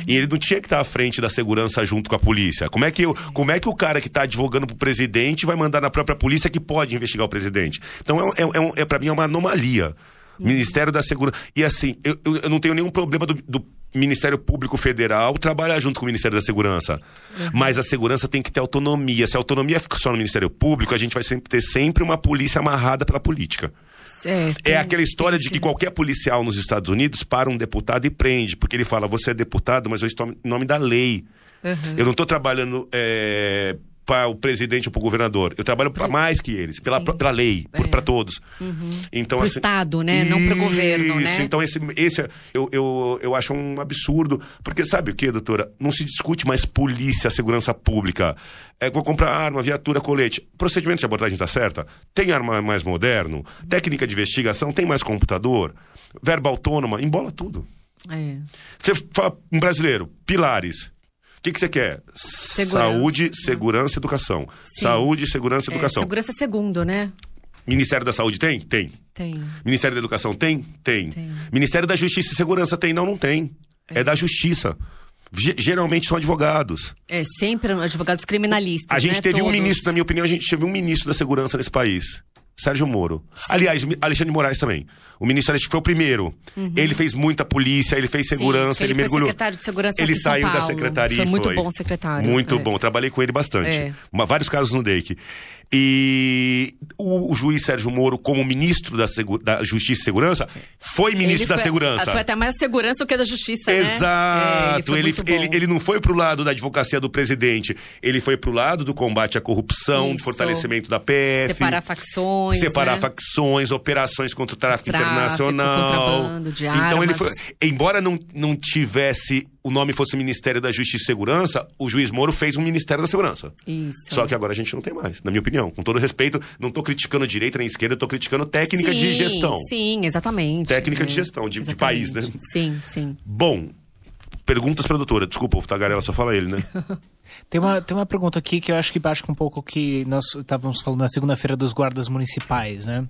E ele não tinha que estar à frente da segurança junto com a polícia. Como é que, eu, como é, que o cara que está advogando pro presidente vai mandar na própria polícia que pode investigar o presidente? Então, é, é, é, é para mim, é uma anomalia. Ministério da Segurança. E assim, eu, eu não tenho nenhum problema do, do, Ministério Público Federal trabalhar junto com o Ministério da Segurança. Uhum. Mas a segurança tem que ter autonomia. Se a autonomia fica só no Ministério Público, a gente vai sempre ter sempre uma polícia amarrada pela política. Certo. É aquela história de que qualquer policial nos Estados Unidos para um deputado e prende, porque ele fala: você é deputado, mas eu estou em nome da lei. Uhum. Eu não estou trabalhando é, para o presidente ou para o governador. Eu trabalho para mais que eles, pela, pela lei, é. para todos. Uhum. Então, pro assim, Estado, né? Isso, não para o governo, né? Então, esse, esse eu, eu, eu acho um absurdo. Porque sabe o que, doutora? Não se discute mais polícia, segurança pública. É, vou comprar arma, viatura, colete. Procedimento de abordagem está certa? Tem arma mais moderno? Técnica de investigação? Tem mais computador? Verba autônoma? Embola tudo. É. Você fala um brasileiro, pilares. O que, que você quer? Segurança. Saúde, segurança e educação. Sim. Saúde, segurança e É, educação. segurança segundo, né? Ministério da Saúde tem? Tem. Tem. Ministério da Educação tem? Tem. Tem. Ministério da Justiça e Segurança tem? Não, não tem. É, da Justiça. Ge- geralmente são advogados. É sempre advogados criminalistas. A gente né? teve um Todos. ministro, na minha opinião, a gente teve um ministro da Segurança nesse país. Sérgio Moro. Aliás, mi- Alexandre de Moraes também. O ministro que foi o primeiro. Ele fez muita polícia, ele fez Uhum. Sim, segurança, ele ele, foi mergulhou. secretário de segurança Ele saiu da Paulo. secretaria. Foi muito foi. bom secretário, Muito é. bom. Trabalhei com ele bastante. É. Uma- vários casos no DEIC. E o, o juiz Sérgio Moro, como ministro da, Segu- da Justiça e Segurança, foi ministro Ele da foi- Segurança. Foi até mais segurança do que da justiça, né? É, Exato. foi ele, muito bom. ele, ele não foi pro lado da advocacia do presidente, ele foi pro lado do combate à corrupção, do Isso. fortalecimento da PF. Separar facções. Separar né? facções, operações contra o tráfico, Tráfico, internacional. contrabando de Então ele foi. Embora não, não tivesse. O nome fosse Ministério da Justiça e Segurança, o juiz Moro fez um Ministério da Segurança. Isso. Só que agora a gente não tem mais, na minha opinião. Com todo respeito, não tô criticando direita nem esquerda, tô criticando técnica de Sim, gestão. Sim, exatamente. Técnica de É, gestão, de- de país, né? Sim, sim. Bom, perguntas pra doutora. Desculpa, o Tagarela só fala ele, né? Tem uma, tem uma pergunta aqui que eu acho que bate com um pouco o que nós estávamos falando na segunda-feira dos guardas municipais, né?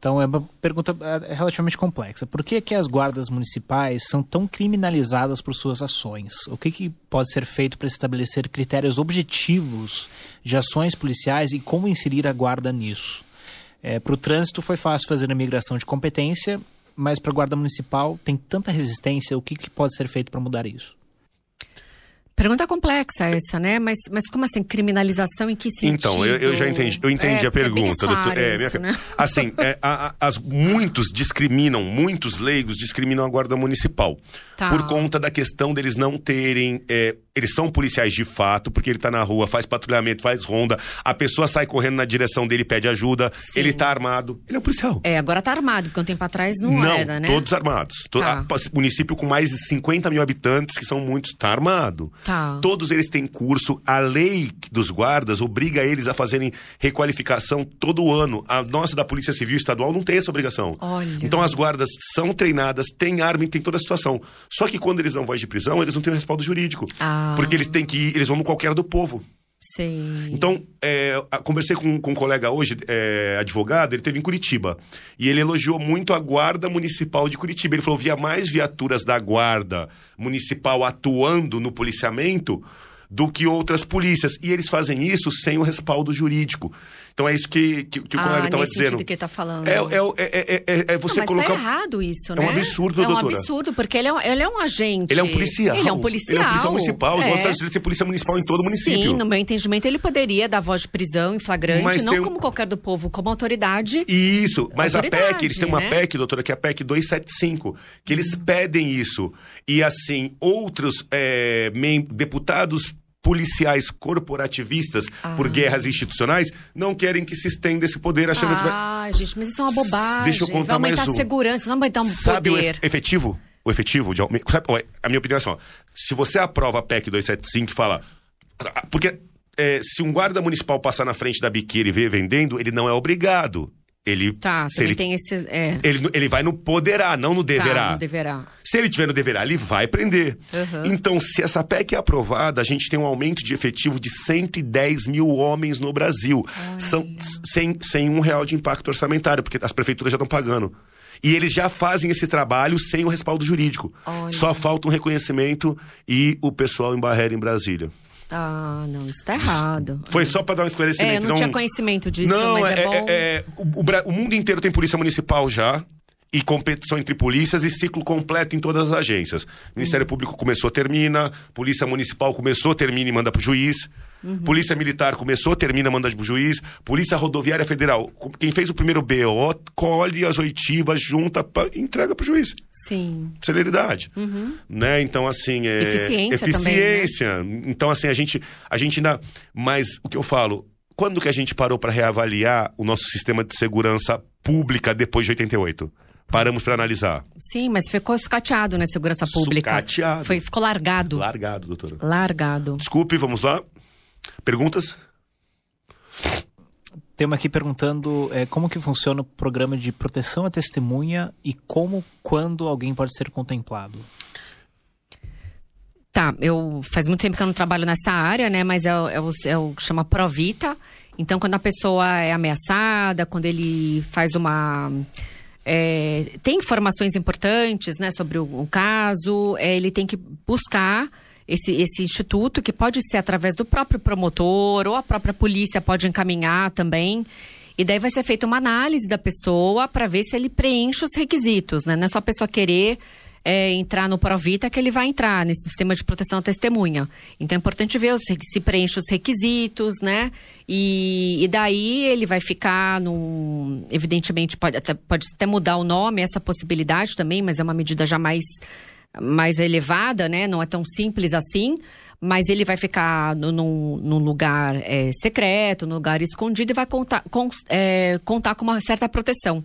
Então é uma pergunta é, relativamente complexa. Por que, que as guardas municipais são tão criminalizadas por suas ações? O que, que pode ser feito para estabelecer critérios objetivos de ações policiais e como inserir a guarda nisso? É, para o trânsito foi fácil fazer a migração de competência, mas para a guarda municipal tem tanta resistência. O que, que pode ser feito para mudar isso? Pergunta complexa essa, né? Mas, mas como assim, criminalização em que sentido? Então, eu, eu já entendi, eu entendi é, a pergunta, doutor. É, minha, né? Assim, é, a, a, as, muitos discriminam, muitos leigos discriminam a guarda municipal. Tá. Por conta da questão deles não terem é, eles são policiais de fato, porque ele tá na rua, faz patrulhamento, faz ronda, a pessoa sai correndo na direção dele, pede ajuda, Sim. ele tá armado. Ele é um policial. É, agora tá armado, porque um tempo atrás não, não era, né? todos armados. Tá. município com mais de 50 mil habitantes, que são muitos, tá armado. Tá. Todos eles têm curso. A lei dos guardas obriga eles a fazerem requalificação todo ano. A nossa da Polícia Civil Estadual não tem essa obrigação. Olha. Então as guardas são treinadas, têm arma e tem toda a situação. Só que quando eles não vão de prisão, eles não têm o respaldo jurídico. Ah. Porque eles têm que ir, eles vão no qualquer do povo. Sim. Então, é, conversei com, com um colega hoje, é, advogado, ele teve em Curitiba. E ele elogiou muito a Guarda Municipal de Curitiba. Ele falou: via mais viaturas da Guarda Municipal atuando no policiamento do que outras polícias. E eles fazem isso sem o respaldo jurídico. Então é isso que, que, que o ah, colega estava dizendo. que está falando. É, é, é, é, é você não, mas colocar. Tá errado isso, né? É um né? absurdo, é doutora. É um absurdo, porque ele é, ele é um agente. Ele é um policial. Ele é um policial. Ele é um policial municipal. É. Igual tem polícia municipal em todo o município. Sim, no meu entendimento, ele poderia dar voz de prisão em flagrante, mas não como qualquer do povo, como autoridade. Isso, mas a PEC, eles têm uma né? PEC, doutora, que é a PEC 275, que eles hum. pedem isso. E assim, outros é, deputados policiais corporativistas ah. por guerras institucionais não querem que se estenda esse poder achando ah, que vai... Ah, gente, mas isso é uma bobagem. Deixa eu contar vai mais um. a segurança, não vai aumentar um Sabe poder. o efetivo? O efetivo de A minha opinião é assim, ó, se você aprova a PEC 275 e fala... Porque é, se um guarda municipal passar na frente da biqueira e ver vendendo, ele não é obrigado. Ele, tá, se ele tem esse. É. Ele, ele vai no poderá, não no deverá. Tá, no deverá. Se ele tiver no deverá, ele vai prender. Uhum. Então, se essa PEC é aprovada, a gente tem um aumento de efetivo de 110 mil homens no Brasil. São, sem, sem um real de impacto orçamentário, porque as prefeituras já estão pagando. E eles já fazem esse trabalho sem o respaldo jurídico. Olha. Só falta um reconhecimento e o pessoal em Barreira, em Brasília. Ah, não, isso tá errado. Foi só para dar um esclarecimento. É, eu não, não, tinha conhecimento disso, não, mas é, é, bom... é, é o, o, mundo inteiro tem polícia municipal já. E competição entre polícias e ciclo completo em todas as agências. Ministério uhum. Público começou, termina. Polícia Municipal começou, termina e manda pro juiz. Uhum. Polícia Militar começou, termina, manda pro juiz. Polícia Rodoviária Federal, quem fez o primeiro BO, colhe as oitivas, junta, pra, entrega pro juiz. Sim. Celeridade. Uhum. Né? Então, assim. É... Eficiência. Eficiência. Também, né? Então, assim, a gente, a gente ainda. Mas o que eu falo, quando que a gente parou para reavaliar o nosso sistema de segurança pública depois de 88? Paramos para analisar. Sim, mas ficou sucateado na né, segurança pública. Sucateado. Foi, ficou largado. Largado, doutora. Largado. Desculpe, vamos lá. Perguntas? Tem uma aqui perguntando é, como que funciona o programa de proteção à testemunha e como, quando alguém pode ser contemplado. Tá, eu faz muito tempo que eu não trabalho nessa área, né? Mas é, é, o, é o que chama Provita. Então, quando a pessoa é ameaçada, quando ele faz uma. É, tem informações importantes né, sobre o, o caso, é, ele tem que buscar esse, esse instituto, que pode ser através do próprio promotor ou a própria polícia pode encaminhar também. E daí vai ser feita uma análise da pessoa para ver se ele preenche os requisitos, né? Não é só a pessoa querer é, entrar no Provita que ele vai entrar nesse sistema de proteção à testemunha. Então é importante ver se, se preenche os requisitos, né? E, e, daí ele vai ficar num. Evidentemente, pode até, pode até mudar o nome, essa possibilidade também, mas é uma medida jamais mais elevada, né? Não é tão simples assim, mas ele vai ficar num, num lugar é, secreto, num lugar escondido e vai contar com, é, contar com uma certa proteção.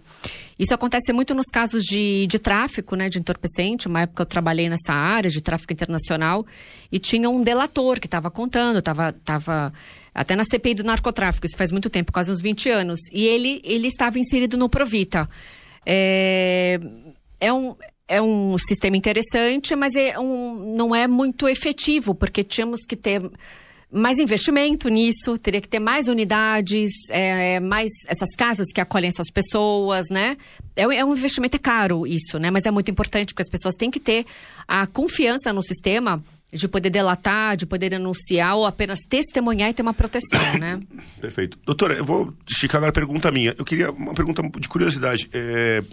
Isso acontece muito nos casos de, de tráfico, né? De entorpecente. Uma época eu trabalhei nessa área de tráfico internacional e tinha um delator que estava contando, estava tava até na CPI do narcotráfico, isso faz muito tempo, quase uns 20 anos. E ele, ele estava inserido no Provita. É, é um, é um sistema interessante, mas é um, não é muito efetivo, porque tínhamos que ter mais investimento nisso, teria que ter mais unidades, é, mais essas casas que acolhem essas pessoas, né? É, é, um investimento é caro isso, né? Mas é muito importante porque as pessoas têm que ter a confiança no sistema de poder delatar, de poder denunciar ou apenas testemunhar e ter uma proteção, né? Perfeito. Doutora, eu vou esticar agora a pergunta minha. Eu queria uma pergunta de curiosidade. É,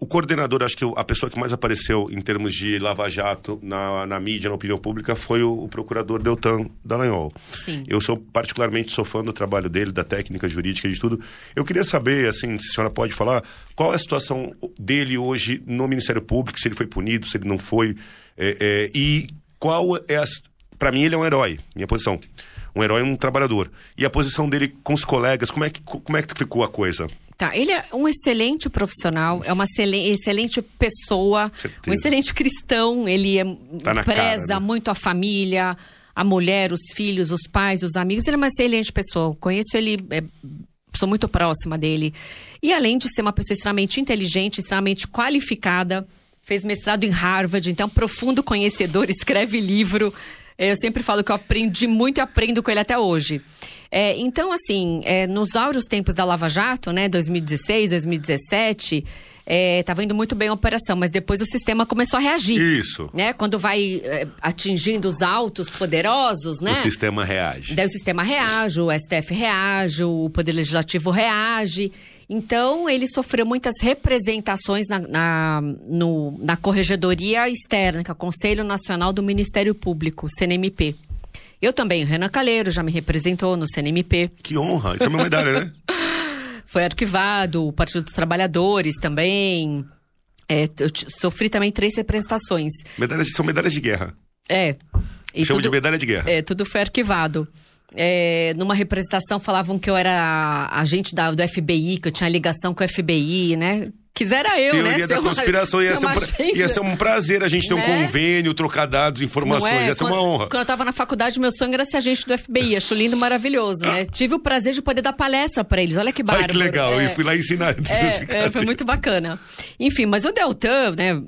o coordenador, acho que a pessoa que mais apareceu em termos de lava-jato na, na mídia, na opinião pública, foi o, o procurador Deltan Dallagnol. Sim. Eu sou particularmente sou fã do trabalho dele, da técnica jurídica e de tudo. Eu queria saber, assim, se a senhora pode falar, qual é a situação dele hoje no Ministério Público, se ele foi punido, se ele não foi, é, é, e qual é a... Para mim, ele é um herói, minha posição. Um herói, um trabalhador. E a posição dele com os colegas, como é que, como é que ficou a coisa? Tá, ele é um excelente profissional, é uma excelente pessoa, Certeza. um excelente cristão, ele é, tá preza cara, né? muito a família, a mulher, os filhos, os pais, os amigos. Ele é uma excelente pessoa. Conheço ele, é, sou muito próxima dele. E além de ser uma pessoa extremamente inteligente, extremamente qualificada, fez mestrado em Harvard, então profundo conhecedor, escreve livro. Eu sempre falo que eu aprendi muito e aprendo com ele até hoje. É, então, assim, é, nos áureos tempos da Lava Jato, né, 2016, 2017, estava é, indo muito bem a operação, mas depois o sistema começou a reagir. Isso. Né? Quando vai é, atingindo os altos poderosos, né? O sistema reage. Daí o sistema reage, o STF reage, o Poder Legislativo reage. Então, ele sofreu muitas representações na, na, no, na Corregedoria Externa, que é o Conselho Nacional do Ministério Público, CNMP. Eu também, o Renan Calheiro já me representou no CNMP. Que honra, isso é uma medalha, né? Foi arquivado, o Partido dos Trabalhadores também. É, eu sofri também três representações. Medalhas, são medalhas de guerra. É. E Chama tudo, de medalha de guerra. É, tudo foi arquivado. É, numa representação falavam que eu era agente da, do FBI, que eu tinha ligação com o FBI, né? Quisera eu, Teoria né? da conspiração. Ia ser, um, ia ser um prazer a gente ter né? um convênio, trocar dados, informações. É? Ia ser quando, uma honra. Quando eu tava na faculdade, meu sonho era ser agente do FBI. Acho lindo, maravilhoso, né? Tive o prazer de poder dar palestra para eles. Olha que bárbaro. Ai, que legal. É, e fui lá ensinar. É, é, foi muito bacana. Enfim, mas o Deltan, né?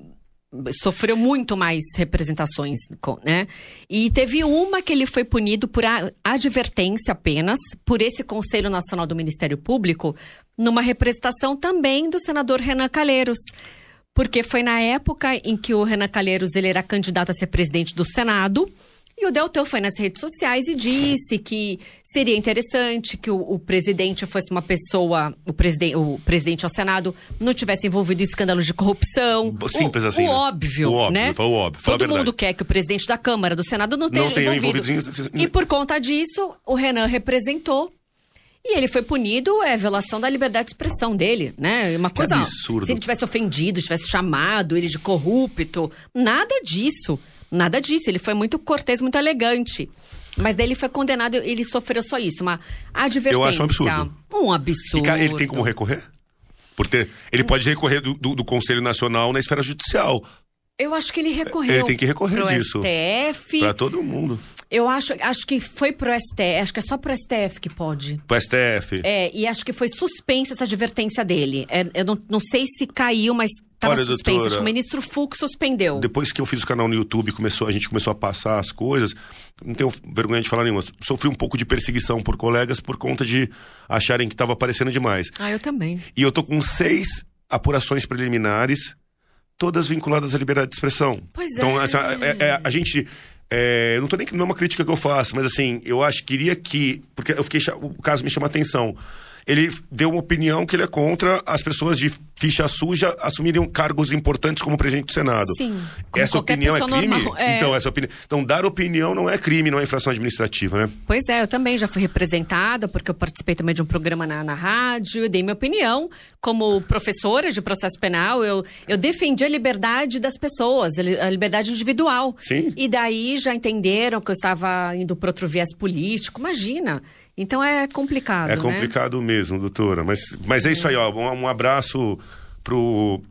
Sofreu muito mais representações, né? E teve uma que ele foi punido por advertência apenas por esse Conselho Nacional do Ministério Público, numa representação também do senador Renan Calheiros. Porque foi na época em que o Renan Calheiros ele era candidato a ser presidente do Senado e o Deltan foi nas redes sociais e disse que seria interessante que o, o presidente fosse uma pessoa, o, preside, o presidente ao Senado não tivesse envolvido em escândalos de corrupção. Simples o, assim. O né? óbvio, o óbvio, né? Foi o óbvio. Todo mundo quer que o presidente da Câmara, do Senado não esteja não envolvido. envolvido em... E por conta disso, o Renan representou e ele foi punido, é violação da liberdade de expressão dele, né? Uma coisa. absurdo. Se ele tivesse ofendido, tivesse chamado ele de corrupto, nada disso. Nada disso. Ele foi muito cortês, muito elegante. Mas daí ele foi condenado, ele sofreu só isso, uma advertência. Eu acho um absurdo. Um absurdo. E ele tem como recorrer? Por ter, ele pode recorrer do, do, do Conselho Nacional na esfera judicial. Eu acho que ele recorreu. Ele tem que recorrer disso. STF. Para todo mundo. Eu acho, acho que foi pro STF, acho que é só pro STF que pode. Pro STF. É, e acho que foi suspensa essa advertência dele. É, eu não, não sei se caiu, mas estava suspensa. Doutora, acho que o ministro Fux suspendeu. Depois que eu fiz o canal no YouTube, começou, a gente começou a passar as coisas, não tenho vergonha de falar nenhuma. Sofri um pouco de perseguição por colegas por conta de acharem que estava aparecendo demais. Ah, eu também. E eu tô com seis apurações preliminares todas vinculadas à liberdade de expressão. Pois então, é. Então, é, é, a gente é, não tô nem não é uma crítica que eu faço, mas assim, eu acho que queria que. Porque eu fiquei. O caso me chama atenção ele deu uma opinião que ele é contra as pessoas de ficha suja assumirem cargos importantes como presidente do Senado. Sim. Essa opinião é crime? É... Então, essa opinião. Então, dar opinião não é crime, não é infração administrativa, né? Pois é, eu também já fui representada, porque eu participei também de um programa na, na rádio, eu dei minha opinião. Como professora de processo penal, eu, eu defendi a liberdade das pessoas, a liberdade individual. Sim. E daí já entenderam que eu estava indo para outro viés político. Imagina. Então é complicado. É né? complicado mesmo, doutora. Mas, mas é isso aí, ó. Um, um abraço pro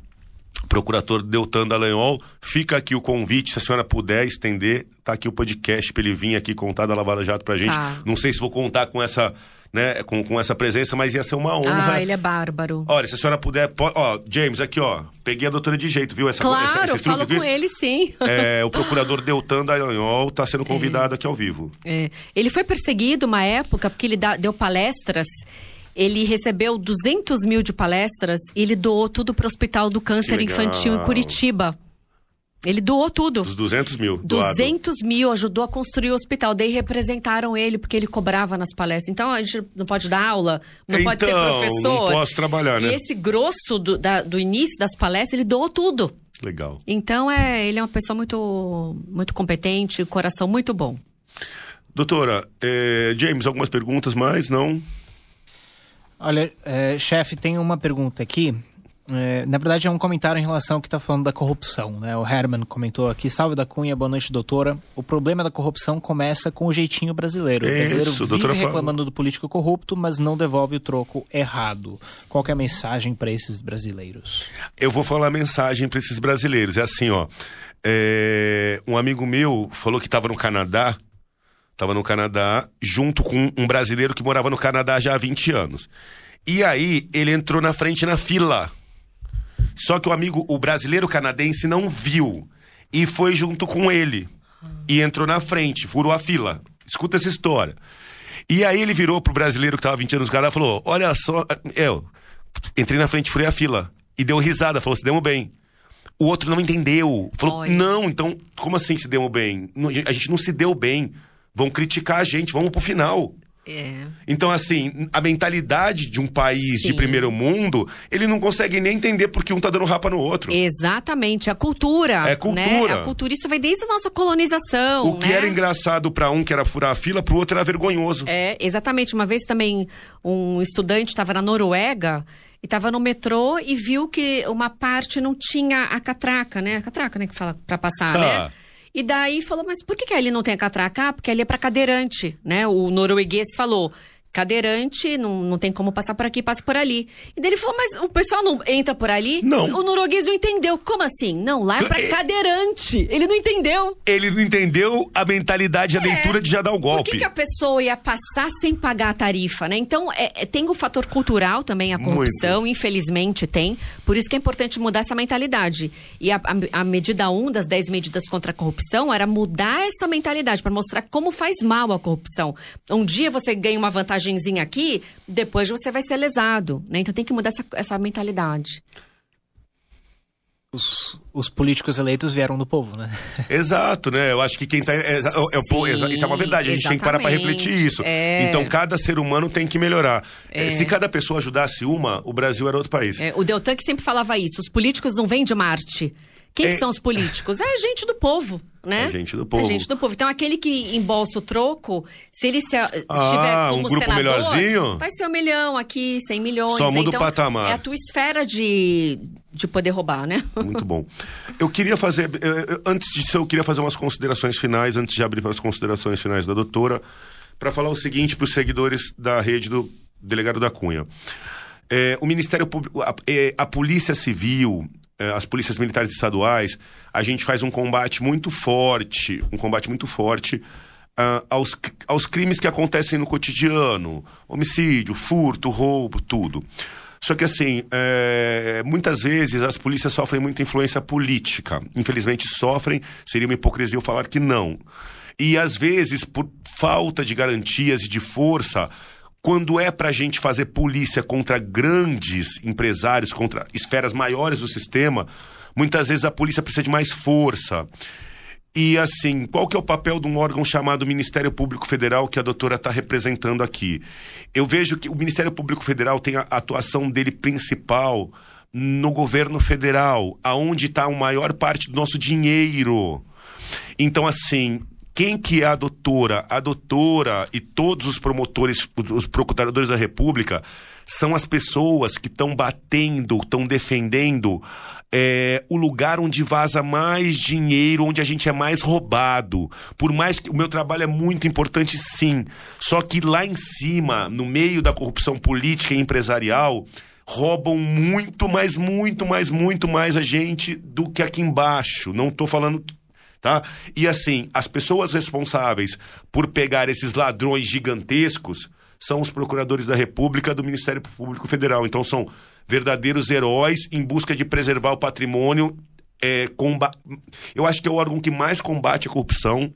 procurador Deltan Dallagnol. Fica aqui o convite, se a senhora puder estender, tá aqui o podcast para ele vir aqui contar da Lava Jato pra gente. Tá. Não sei se vou contar com essa né, com, com essa presença, mas ia ser uma honra. Ah, ele é bárbaro. Olha, se a senhora puder, pode, ó, James, aqui, ó, peguei a doutora de jeito, viu? Essa, claro, essa, esse eu falo aqui. com ele, sim. É, o procurador Deltan Dallagnol está sendo convidado é. aqui ao vivo. É. Ele foi perseguido uma época porque ele deu palestras ele recebeu 200 mil de palestras e ele doou tudo para o Hospital do Câncer Infantil em Curitiba. Ele doou tudo. Os 200 mil. 200 doado. mil, ajudou a construir o hospital. Daí representaram ele, porque ele cobrava nas palestras. Então a gente não pode dar aula, não então, pode ser então, professor. Não posso trabalhar, né? E esse grosso do, da, do início das palestras, ele doou tudo. Legal. Então é, ele é uma pessoa muito, muito competente, coração muito bom. Doutora, é, James, algumas perguntas mais? Não? Olha, é, chefe, tem uma pergunta aqui. É, na verdade, é um comentário em relação ao que está falando da corrupção. Né? O Herman comentou aqui: Salve da Cunha, boa noite, doutora. O problema da corrupção começa com o jeitinho brasileiro. O brasileiro Isso, vive reclamando do político corrupto, mas não devolve o troco errado. Qual é a mensagem para esses brasileiros? Eu vou falar a mensagem para esses brasileiros. É assim, ó. É, um amigo meu falou que estava no Canadá. Estava no Canadá junto com um brasileiro que morava no Canadá já há 20 anos. E aí ele entrou na frente na fila só que o amigo, o brasileiro canadense, não viu e foi junto com ele e entrou na frente, furou a fila. Escuta essa história. E aí ele virou pro brasileiro que tava 20 anos cara e falou: Olha só, eu entrei na frente, furei a fila. E deu risada, falou: Se demos bem. O outro não entendeu. Falou: Olha. Não, então, como assim se deu bem? A gente não se deu bem. Vão criticar a gente, vamos pro final. É. Então, assim, a mentalidade de um país Sim. de primeiro mundo, ele não consegue nem entender porque um tá dando rapa no outro. Exatamente, a cultura. É cultura. Né? A cultura, isso vem desde a nossa colonização. O que né? era engraçado para um, que era furar a fila, pro outro era vergonhoso. É, exatamente. Uma vez também um estudante estava na Noruega e estava no metrô e viu que uma parte não tinha a catraca, né? A catraca, né, que fala para passar, né? ah. né? E daí falou, mas por que, que ali não tem a catraca? Porque ali é para cadeirante, né? O norueguês falou, cadeirante, não, não tem como passar por aqui, passa por ali. E daí ele falou, mas o pessoal não entra por ali? Não. O norueguês não entendeu. Como assim? Não, lá é pra é... cadeirante. Ele não entendeu. Ele não entendeu a mentalidade, a é. leitura de já dar o golpe. Por que, que, a pessoa ia passar sem pagar a tarifa, né? Então, é, é tem o fator cultural também, a corrupção, Muito. infelizmente tem. Por isso que é importante mudar essa mentalidade. E a, a, a medida 1 um das 10 medidas contra a corrupção era mudar essa mentalidade, para mostrar como faz mal a corrupção. Um dia você ganha uma vantagem vantagenzinha aqui, depois você vai ser lesado, né? Então tem que mudar essa, essa mentalidade. Os, os, políticos eleitos vieram do povo, né? Exato, né? Eu acho que quem tá. É, é, é, isso é uma verdade, a gente tem que parar para refletir isso. É. Então, cada ser humano tem que melhorar. É. Se cada pessoa ajudasse uma, o Brasil era outro país. É, o Deltan que sempre falava isso: os políticos não vêm de Marte. Quem é... são os políticos? É a gente do povo, né? É gente do povo. É gente do povo. Então, aquele que embolsa o troco, se ele se, ah, estiver como um grupo senador, melhorzinho? vai ser um milhão aqui, cem milhões. Só muda então, o patamar. É a tua esfera de, de poder roubar, né? Muito bom. Eu queria fazer, antes disso, eu queria fazer umas considerações finais, antes de abrir para as considerações finais da doutora, para falar o seguinte para os seguidores da rede do delegado da Cunha. É, o Ministério Público, a, é, a Polícia Civil as polícias militares estaduais, a gente faz um combate muito forte, um combate muito forte uh, aos, aos crimes que acontecem no cotidiano, homicídio, furto, roubo, tudo. Só que assim, é, muitas vezes as polícias sofrem muita influência política. Infelizmente sofrem, seria uma hipocrisia eu falar que não. E às vezes, por falta de garantias e de força, quando é para a gente fazer polícia contra grandes empresários, contra esferas maiores do sistema, muitas vezes a polícia precisa de mais força. E assim, qual que é o papel de um órgão chamado Ministério Público Federal que a doutora está representando aqui? Eu vejo que o Ministério Público Federal tem a atuação dele principal no governo federal, aonde está a maior parte do nosso dinheiro. Então, assim, quem que é a doutora? A doutora e todos os promotores, os procuradores da República, são as pessoas que estão batendo, estão defendendo é, o lugar onde vaza mais dinheiro, onde a gente é mais roubado. Por mais que o meu trabalho é muito importante, sim. Só que lá em cima, no meio da corrupção política e empresarial, roubam muito, mais, muito, mais, muito mais a gente do que aqui embaixo. Não tô falando tá? E assim, as pessoas responsáveis por pegar esses ladrões gigantescos são os procuradores da República do Ministério Público Federal. Então são verdadeiros heróis em busca de preservar o patrimônio. É, comba... Eu acho que é o órgão que mais combate a corrupção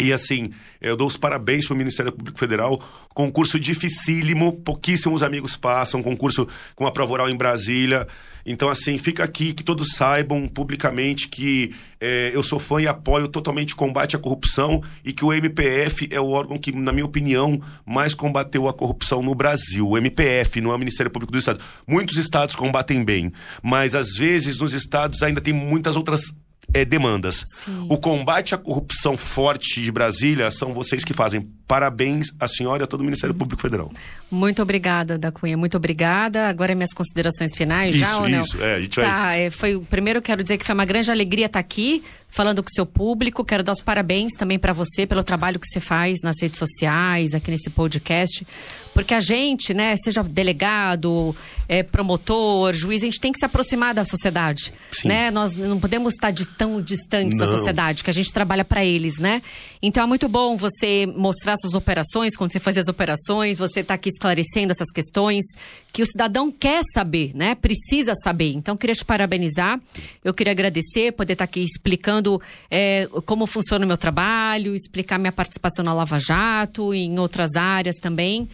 e assim, eu dou os parabéns para o Ministério Público Federal. Concurso dificílimo, pouquíssimos amigos passam. Concurso com a prova oral em Brasília. Então, assim, fica aqui que todos saibam publicamente que é, eu sou fã e apoio totalmente o combate à corrupção e que o MPF é o órgão que, na minha opinião, mais combateu a corrupção no Brasil. O MPF, não é o Ministério Público do Estado. Muitos estados combatem bem, mas às vezes nos estados ainda tem muitas outras é, demandas. Sim. O combate à corrupção forte de Brasília são vocês que fazem. Parabéns à senhora e a todo o Ministério Público Federal. Muito obrigada, da Cunha. Muito obrigada. Agora minhas considerações finais isso, já ou não? Isso, é, a gente vai... Tá, é, foi, primeiro quero dizer que foi uma grande alegria estar aqui falando com o seu público. Quero dar os parabéns também para você pelo trabalho que você faz nas redes sociais, aqui nesse podcast. Porque a gente, né, seja delegado, é, promotor, juiz, a gente tem que se aproximar da sociedade. Sim. Né? Nós não podemos estar de tão distantes não. da sociedade, que a gente trabalha para eles, né? Então é muito bom você mostrar suas operações, quando você faz as operações, você está aqui esclarecendo essas questões que o cidadão quer saber, né? Precisa saber. Então, queria te parabenizar. Eu queria agradecer, poder estar aqui explicando é, como funciona o meu trabalho, explicar minha participação na Lava Jato, em outras áreas também.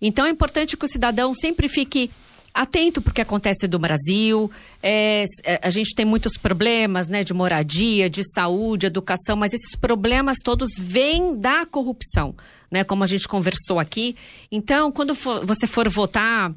Então, é importante que o cidadão sempre fique atento porque acontece do Brasil. É, é, a gente tem muitos problemas, né, de moradia, de saúde, educação, mas esses problemas todos vêm da corrupção, né, como a gente conversou aqui. Então, quando for, você for votar,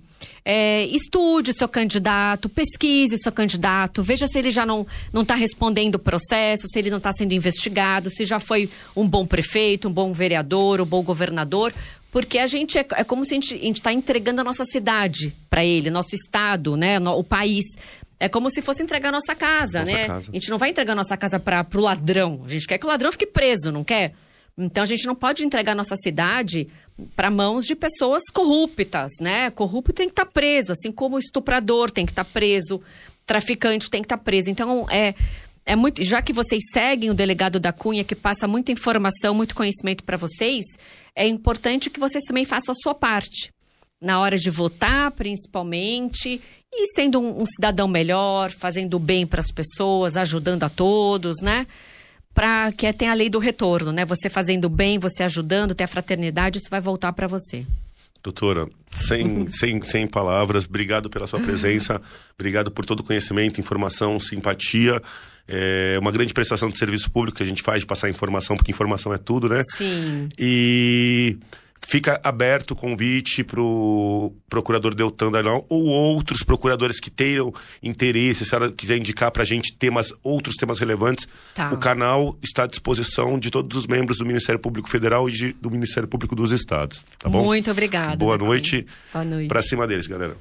é, estude o seu candidato, pesquise o seu candidato, veja se ele já não está respondendo o processo, se ele não está sendo investigado, se já foi um bom prefeito, um bom vereador, um bom governador, porque a gente é, é como se a gente está entregando a nossa cidade para ele, nosso estado, né, no, o país. É como se fosse entregar a nossa casa, nossa né? Casa. A gente não vai entregar a nossa casa para o ladrão. A gente quer que o ladrão fique preso, não quer? Então a gente não pode entregar a nossa cidade para mãos de pessoas corruptas, né? Corrupto tem que estar tá preso, assim como o estuprador tem que estar tá preso, traficante tem que estar tá preso. Então é é muito, já que vocês seguem o delegado da Cunha que passa muita informação, muito conhecimento para vocês, é importante que vocês também façam a sua parte. Na hora de votar, principalmente, e sendo um, um cidadão melhor, fazendo bem para as pessoas, ajudando a todos, né? Para que tenha a lei do retorno, né? Você fazendo bem, você ajudando, ter a fraternidade, isso vai voltar para você. Doutora, sem, sem, sem palavras, obrigado pela sua presença, obrigado por todo o conhecimento, informação, simpatia. É uma grande prestação de serviço público que a gente faz de passar informação, porque informação é tudo, né? Sim. E fica aberto o convite para o procurador Deltan Dallagnol ou outros procuradores que tenham interesse, se ela quiser indicar para a gente temas, outros temas relevantes, tá. o canal está à disposição de todos os membros do Ministério Público Federal e de, do Ministério Público dos Estados, tá bom? Muito obrigada. Boa noite. Boa noite. Para cima deles, galera.